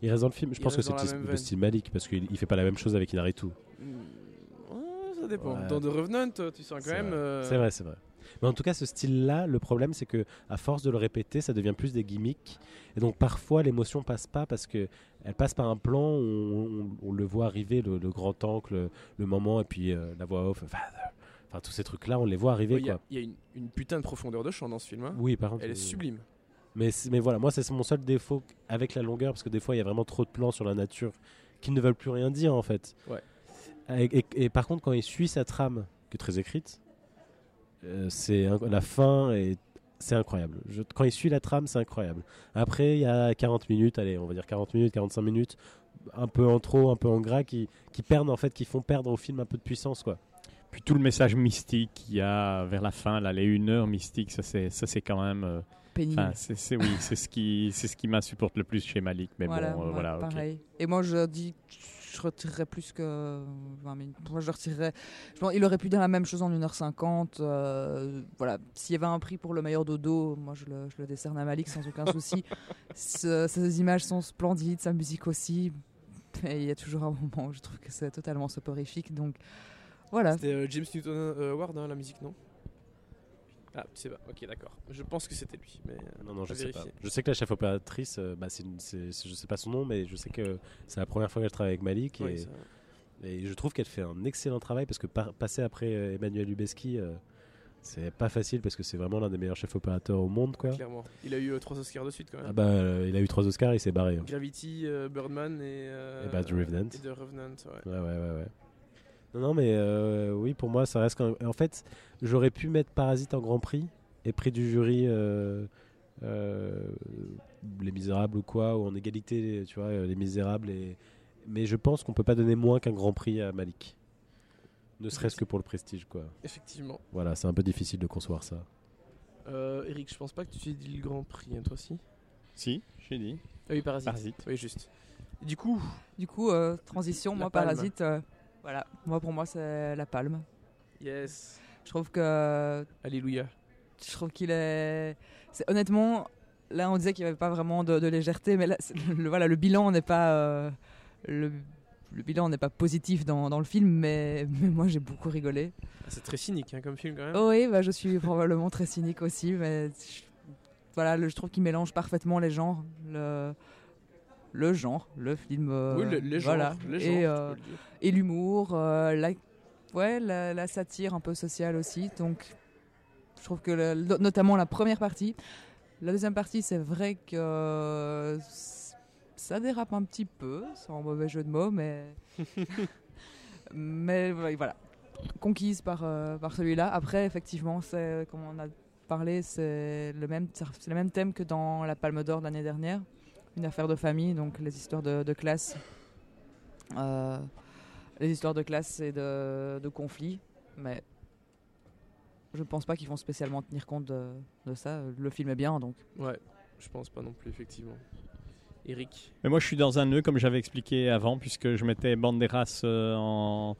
Il reste dans le film. Je Il pense que c'est le, style Malik parce qu'il il fait pas la même chose avec Inaritu. Hmm, ça dépend. Ouais. Dans The Revenant, tu sens quand même. euh, C'est vrai, c'est vrai. Mais en tout cas, ce style-là, le problème, c'est que à force de le répéter, ça devient plus des gimmicks. Et donc parfois, l'émotion passe pas parce que elle passe par un plan où on, on- on le voit arriver, le, le grand angle, le, le moment, et puis euh, la voix off. Father. Enfin, tous ces trucs-là, on les voit arriver. ouais, Il y a, y une, une putain de profondeur de chant dans ce film. hein. Oui, par contre. Elle est sublime. Mais, mais voilà, moi, c'est mon seul défaut avec la longueur, parce que des fois, il y a vraiment trop de plans sur la nature qui ne veulent plus rien dire, en fait. Ouais. Et, et- et par contre, quand il suit sa trame, qui est très écrite, euh, c'est la fin est c'est incroyable. Je- quand il suit la trame, c'est incroyable. Après, il y a 40 minutes, allez, on va dire 40 minutes, 45 minutes, un peu en trop, un peu en gras, qui, qui perdent en fait, qui font perdre au film un peu de puissance, quoi. Puis tout le message mystique qu'il y a vers la fin, là, les une heure mystiques, ça c'est, ça c'est quand même. euh, Pénible. c'est, oui, c'est ce qui, c'est ce qui m'insupporte le plus chez Malik. Mais voilà, bon, euh, ouais, voilà, pareil. Et moi, je dis je retirerais plus que 20 minutes. Moi, je retirerais. Je pense, il aurait pu dire la même chose en 1h50. euh, voilà. S'il y avait un prix pour le meilleur dodo, moi, je le, je le décerne à Malik sans aucun souci. Ce- ces images sont splendides, sa musique aussi. Et il y a toujours un moment où je trouve que c'est totalement soporifique. Donc, voilà. C'était euh, James Newton euh, Howard, hein, la musique, non? Ah, tu sais pas. Ok, d'accord. Je pense que c'était lui. Mais, euh, Non, non, je sais vérifier. pas. Je sais que la chef opératrice, euh, bah, c'est une- c'est- c'est- je sais pas son nom, mais je sais que c'est la première fois qu'elle travaille avec Malik. Et, je trouve qu'elle fait un excellent travail parce que par- passer après euh, Emmanuel Lubezki, euh, c'est pas facile parce que c'est vraiment l'un des meilleurs chefs opérateurs au monde. Quoi. Clairement. Il a eu euh, trois Oscars de suite quand même. Ah bah, euh, il a eu trois Oscars, il s'est barré. hein. Gravity, euh, Birdman et. euh, Et bah, The Revenant. Et The Revenant, ouais. Ouais, ouais, ouais, ouais. Non, non, mais euh, oui, pour moi, ça reste quand même. En fait, j'aurais pu mettre Parasite en Grand Prix et prix du jury euh, euh, Les Misérables ou quoi, ou en égalité, tu vois, Les Misérables. Et... Mais je pense qu'on peut pas donner moins qu'un Grand Prix à Malik. Ne serait-ce que pour le prestige, quoi. Effectivement. Voilà, c'est un peu difficile de concevoir ça. Euh, Eric, je pense pas que tu aies dit le Grand Prix, hein, toi aussi Si, j'ai dit. Ah oui, Parasite. Parasite. Oui, juste. Du coup, Du coup, euh, transition, moi, palme. Parasite. Voilà. Moi, pour moi, c'est la palme. yes. Je trouve que Alléluia. je trouve qu'il est... honnêtement là on disait qu'il n'y avait pas vraiment de, de légèreté mais là le, voilà le bilan n'est pas euh, le, le bilan n'est pas positif dans, dans le film mais, mais moi j'ai beaucoup rigolé Ah, c'est très cynique hein, comme film quand même. oh oui bah, je suis probablement très cynique aussi mais je- voilà le- je trouve qu'il mélange parfaitement les genres le le genre le film euh, oui, le- les voilà genres. Les et, genres, euh, et l'humour, euh, la, ouais, la, la satire un peu sociale aussi. Donc, je trouve que le- notamment la première partie, la deuxième partie, c'est vrai que ça dérape un petit peu, sans mauvais jeu de mots, mais mais voilà, conquise par euh, par celui-là. Après, effectivement, c'est comme on a parlé, c'est le même, c'est le même thème que dans la Palme d'Or l'année dernière, une affaire de famille, donc les histoires de, de classe. Euh, les histoires de classe et de, de conflits, mais je pense pas qu'ils vont spécialement tenir compte de, de ça. Le film est bien, donc. Ouais, je pense pas non plus, effectivement. Eric. Mais moi, je suis dans un nœud, comme j'avais expliqué avant, puisque je mettais Banderas euh, en.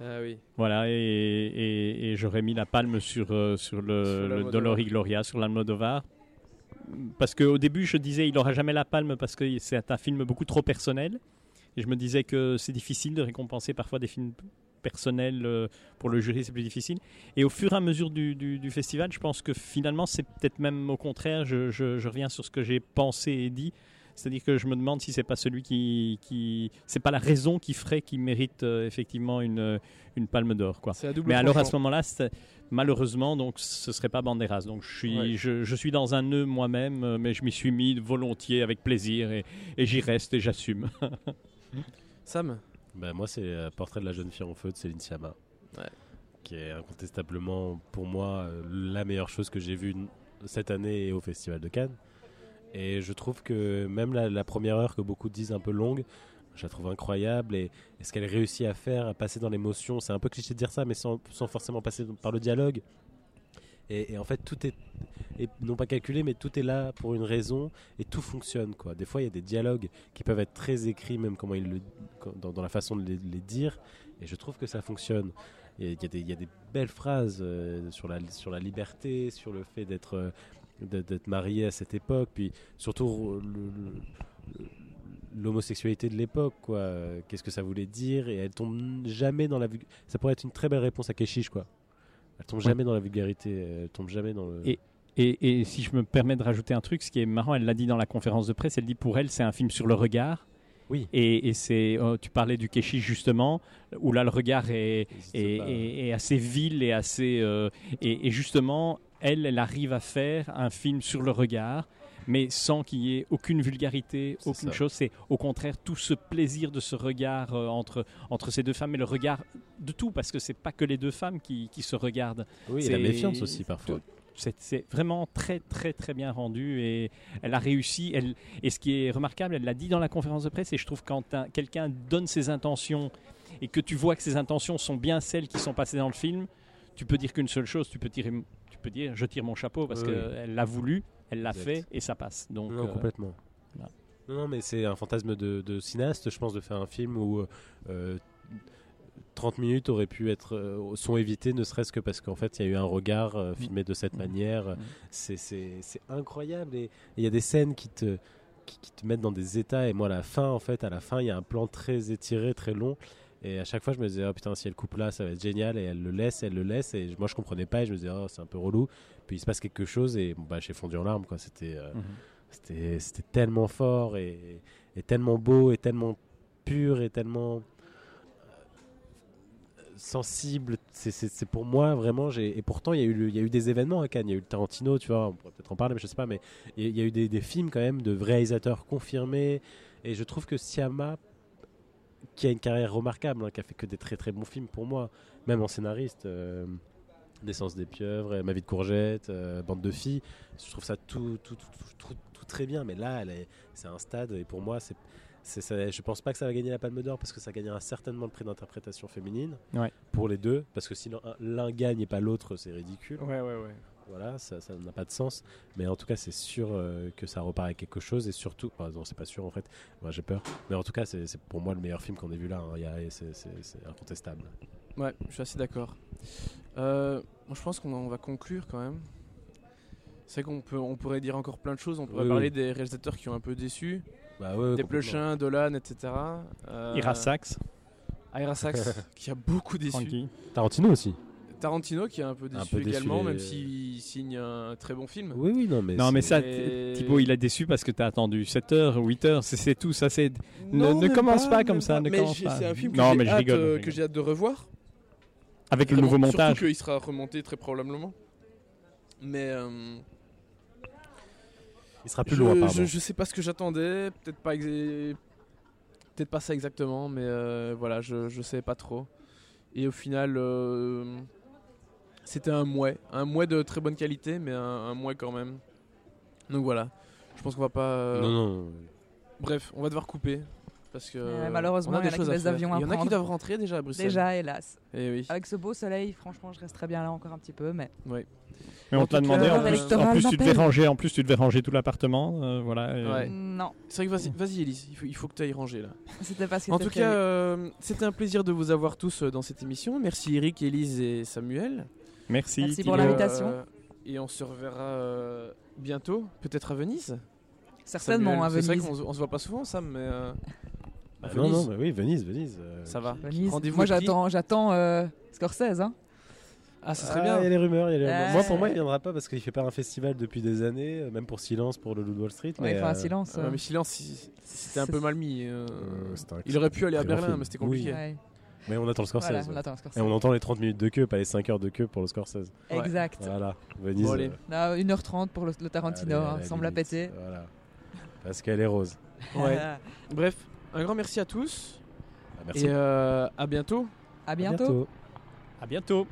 Ah oui. Voilà, et, et, et j'aurais mis la palme sur, euh, sur le, Sur le Gloria, sur l'Almodovar. Parce qu'au début, je disais il n'aura jamais la palme parce que c'est un film beaucoup trop personnel. Et je me disais que c'est difficile de récompenser parfois des films personnels euh, pour le jury, c'est plus difficile. Et au fur et à mesure du, festival, je pense que finalement, c'est peut-être même au contraire, je reviens sur ce que j'ai pensé et dit. C'est-à-dire que je me demande si c'est pas celui qui, qui c'est pas la raison qui ferait qu'il mérite euh, effectivement une, une palme d'or, quoi. Mais alors à ce moment-là, malheureusement, donc ce serait pas Banderas. Donc je suis, Ouais. je, je suis dans un nœud moi-même, euh, mais je m'y suis mis volontiers, avec plaisir, et, et j'y reste et j'assume. Sam? Bah, moi, c'est euh, Portrait de la jeune fille en feu de Céline Sciamma. Ouais. Qui est incontestablement, pour moi, la meilleure chose que j'ai vue cette année et au Festival de Cannes. Et je trouve que même la, première heure que beaucoup disent un peu longue, je la trouve incroyable. Et, ce qu'elle réussit à faire, à passer dans l'émotion, c'est un peu cliché de dire ça, mais sans, forcément passer par le dialogue. Et, en fait, tout est, non pas calculé, mais tout est là pour une raison et tout fonctionne. Quoi. Des fois, il y a des dialogues qui peuvent être très écrits, même comment ils le, dans, la façon de les, dire. Et je trouve que ça fonctionne. Et Il y, a des- il y a des belles phrases euh, sur, la, sur la liberté, sur le fait d'être euh, d'être marié à cette époque, puis surtout euh, l'homosexualité de l'époque, quoi. Qu'est-ce que ça voulait dire? Et elle tombe jamais dans la Ça pourrait être une très belle réponse à Keshish, quoi. Elle tombe Ouais. jamais dans la vulgarité, elle tombe jamais dans le. Et- Et, et si je me permets de rajouter un truc, ce qui est marrant, elle l'a dit dans la conférence de presse, elle dit pour elle c'est un film sur le regard. Oui. Et, et c'est, oh, tu parlais du Keshi justement, où là le regard est, est, pas. est- est assez vil et assez euh, et, et justement elle elle arrive à faire un film sur le regard mais sans qu'il y ait aucune vulgarité C'est aucune ça. chose c'est au contraire tout ce plaisir de ce regard euh, entre entre ces deux femmes et le regard de tout parce que c'est pas que les deux femmes qui, qui se regardent Oui, et la c'est- méfiance aussi parfois. c'est c'est vraiment très très très bien rendu et elle a réussi. Elle, et ce qui est remarquable, elle l'a dit dans la conférence de presse, et je trouve quand un- quelqu'un donne ses intentions et que tu vois que ses intentions sont bien celles qui sont passées dans le film, tu peux dire qu'une seule chose, tu peux, tirer, tu peux dire je tire mon chapeau parce Oui. qu'elle l'a voulu, elle l'a fait et ça passe. Donc, Non, euh, complètement. voilà. Non, mais c'est un fantasme de, de cinéaste, je pense, de faire un film où euh, 30 minutes auraient pu être euh, sont évitées, ne serait-ce que parce qu'en fait, il y a eu un regard euh, filmé de cette Mhm. manière. Mhm. C'est- incroyable et et il y a des scènes qui te qui, qui te mettent dans des états. Et moi, à la fin, en fait, à la fin, il y a un plan très étiré, très long. Et à chaque fois, je me disais, oh putain, si elle coupe là, ça va être génial. Et elle le laisse, elle le laisse. Et moi, je comprenais pas. Et je me disais, oh, c'est un peu relou. Puis il se passe quelque chose. Et bon, bah, j'ai fondu en larmes, quoi. C'était. euh, Mhm. c'était c'était tellement fort et, et tellement beau et tellement pur et tellement euh, sensible. C'est- pour moi vraiment. Et pourtant, il y, a eu le- y a eu des événements à Cannes. Il y a eu le Tarantino, tu vois. On pourrait peut-être en parler, mais je sais pas. Mais il y a- il y a eu des, des films quand même de réalisateurs confirmés. Et je trouve que Siama, qui a une carrière remarquable, hein, qui a fait que des très très bons films pour moi, même en scénariste. euh, Naissance des pieuvres, euh, Ma vie de courgette, euh, Bande de filles. Je trouve ça tout, tout, tout, très bien. Mais là, c'est un stade et pour moi, c'est, ça- je pense pas que ça va gagner la Palme d'Or parce que ça gagnera certainement le prix d'interprétation féminine Ouais. pour les deux. Parce que si l'un, l'un gagne et pas l'autre, c'est ridicule. Ouais, ouais, ouais. Voilà, ça, ça n'a pas de sens. Mais en tout cas, c'est sûr euh, que ça repart avec quelque chose et surtout, enfin, non, c'est pas sûr en fait. Moi, j'ai peur. Mais en tout cas, c'est, pour moi le meilleur film qu'on ait vu là. hein. C'est, incontestable. Ouais, je suis assez d'accord. Euh, moi, je pense qu'on on va conclure quand même. C'est vrai qu'on peut, on pourrait dire encore plein de choses. On pourrait Oui, parler oui. des réalisateurs qui ont un peu déçu, Bah ouais, des Dolan, etc. Euh, Ira Sachs, Ira Sachs, qui a beaucoup déçu. Frankie. Tarantino aussi. Tarantino, qui a un peu déçu peu déçu, également, les- même s'il signe un très bon film. Oui, oui, non, mais Non mais ça, Et- Thibaut, il a déçu parce que t'as attendu 7 heures, 8 heures, c'est c'est tout, ça c'est... Non, ne même commence pas comme ça, ne Mais commence pas. C'est un film que Non, j'ai mais je hâte, rigole, je euh, j'ai hâte de revoir. Avec le nouveau montage. Surtout qu'il sera remonté très probablement. Mais euh, Il sera plus je, loin, pardon. je, je sais pas ce que j'attendais, peut-être pas exa- peut-être pas ça exactement, mais euh, voilà, je, je sais pas trop. Et au final, euh, c'était un mouet, un mouet de très bonne qualité, mais un, un mouet quand même. Donc voilà, je pense qu'on va pas. euh, Non, non. Bref, on va devoir couper. Parce que malheureusement, on a il y des en a choses qui à des faire. avions à Il y en a qui doivent rentrer déjà à Bruxelles. Déjà, hélas. Eh oui. Avec ce beau soleil, franchement, je resterais bien là encore un petit peu, mais Mais En on te l'a tout cas, demandé, en plus, en plus tu devais ranger, en plus tu devais ranger tout l'appartement, euh, voilà. et- Ouais. non, C'est vrai que vas-y, vas-y Elise, il faut, il faut que tu ailles ranger là. c'était pas ce En tout cas, euh, c'était un plaisir de vous avoir tous dans cette émission. Merci Eric, Elise et Samuel. Merci. Pour l'invitation. Euh, et on se reverra euh, bientôt, peut-être à Venise. Certainement Samuel, à C'est vrai Venise. qu'on se- on se voit pas souvent, Sam, mais euh, Bah non, Venise, non, bah oui, Venise, Venise. euh, ça va. Venise. Rendez-vous Moi j'attends, j'attends euh, Scorsese. Hein. Ah, ça serait Ah, bien. Il y a les rumeurs, il y a les rumeurs. Moi, pour moi, il viendra pas parce qu'il fait pas un festival depuis des années, même pour Silence, pour le Loup de Wall Street. Ouais, mais, enfin, euh, silence. Ah, mais silence, il- c'était un peu mal mis. euh, euh, un- il aurait pu aller à Berlin, film. mais c'était compliqué. ouais. Mais on attend le Scorsese. Voilà, on ouais. attend Scorsese. Et on entend les 30 minutes de queue, pas les 5 heures de queue pour le Scorsese. Ouais. Exact. Voilà, Venise. Bon, allez. euh, Là, 1h30 pour le, le Tarantino, allez, hein, à la semble la limite. péter. Voilà. Parce qu'elle est rose. Ouais. Bref, un grand merci à tous Ah, merci. et euh, à bientôt. à À bientôt. À bientôt.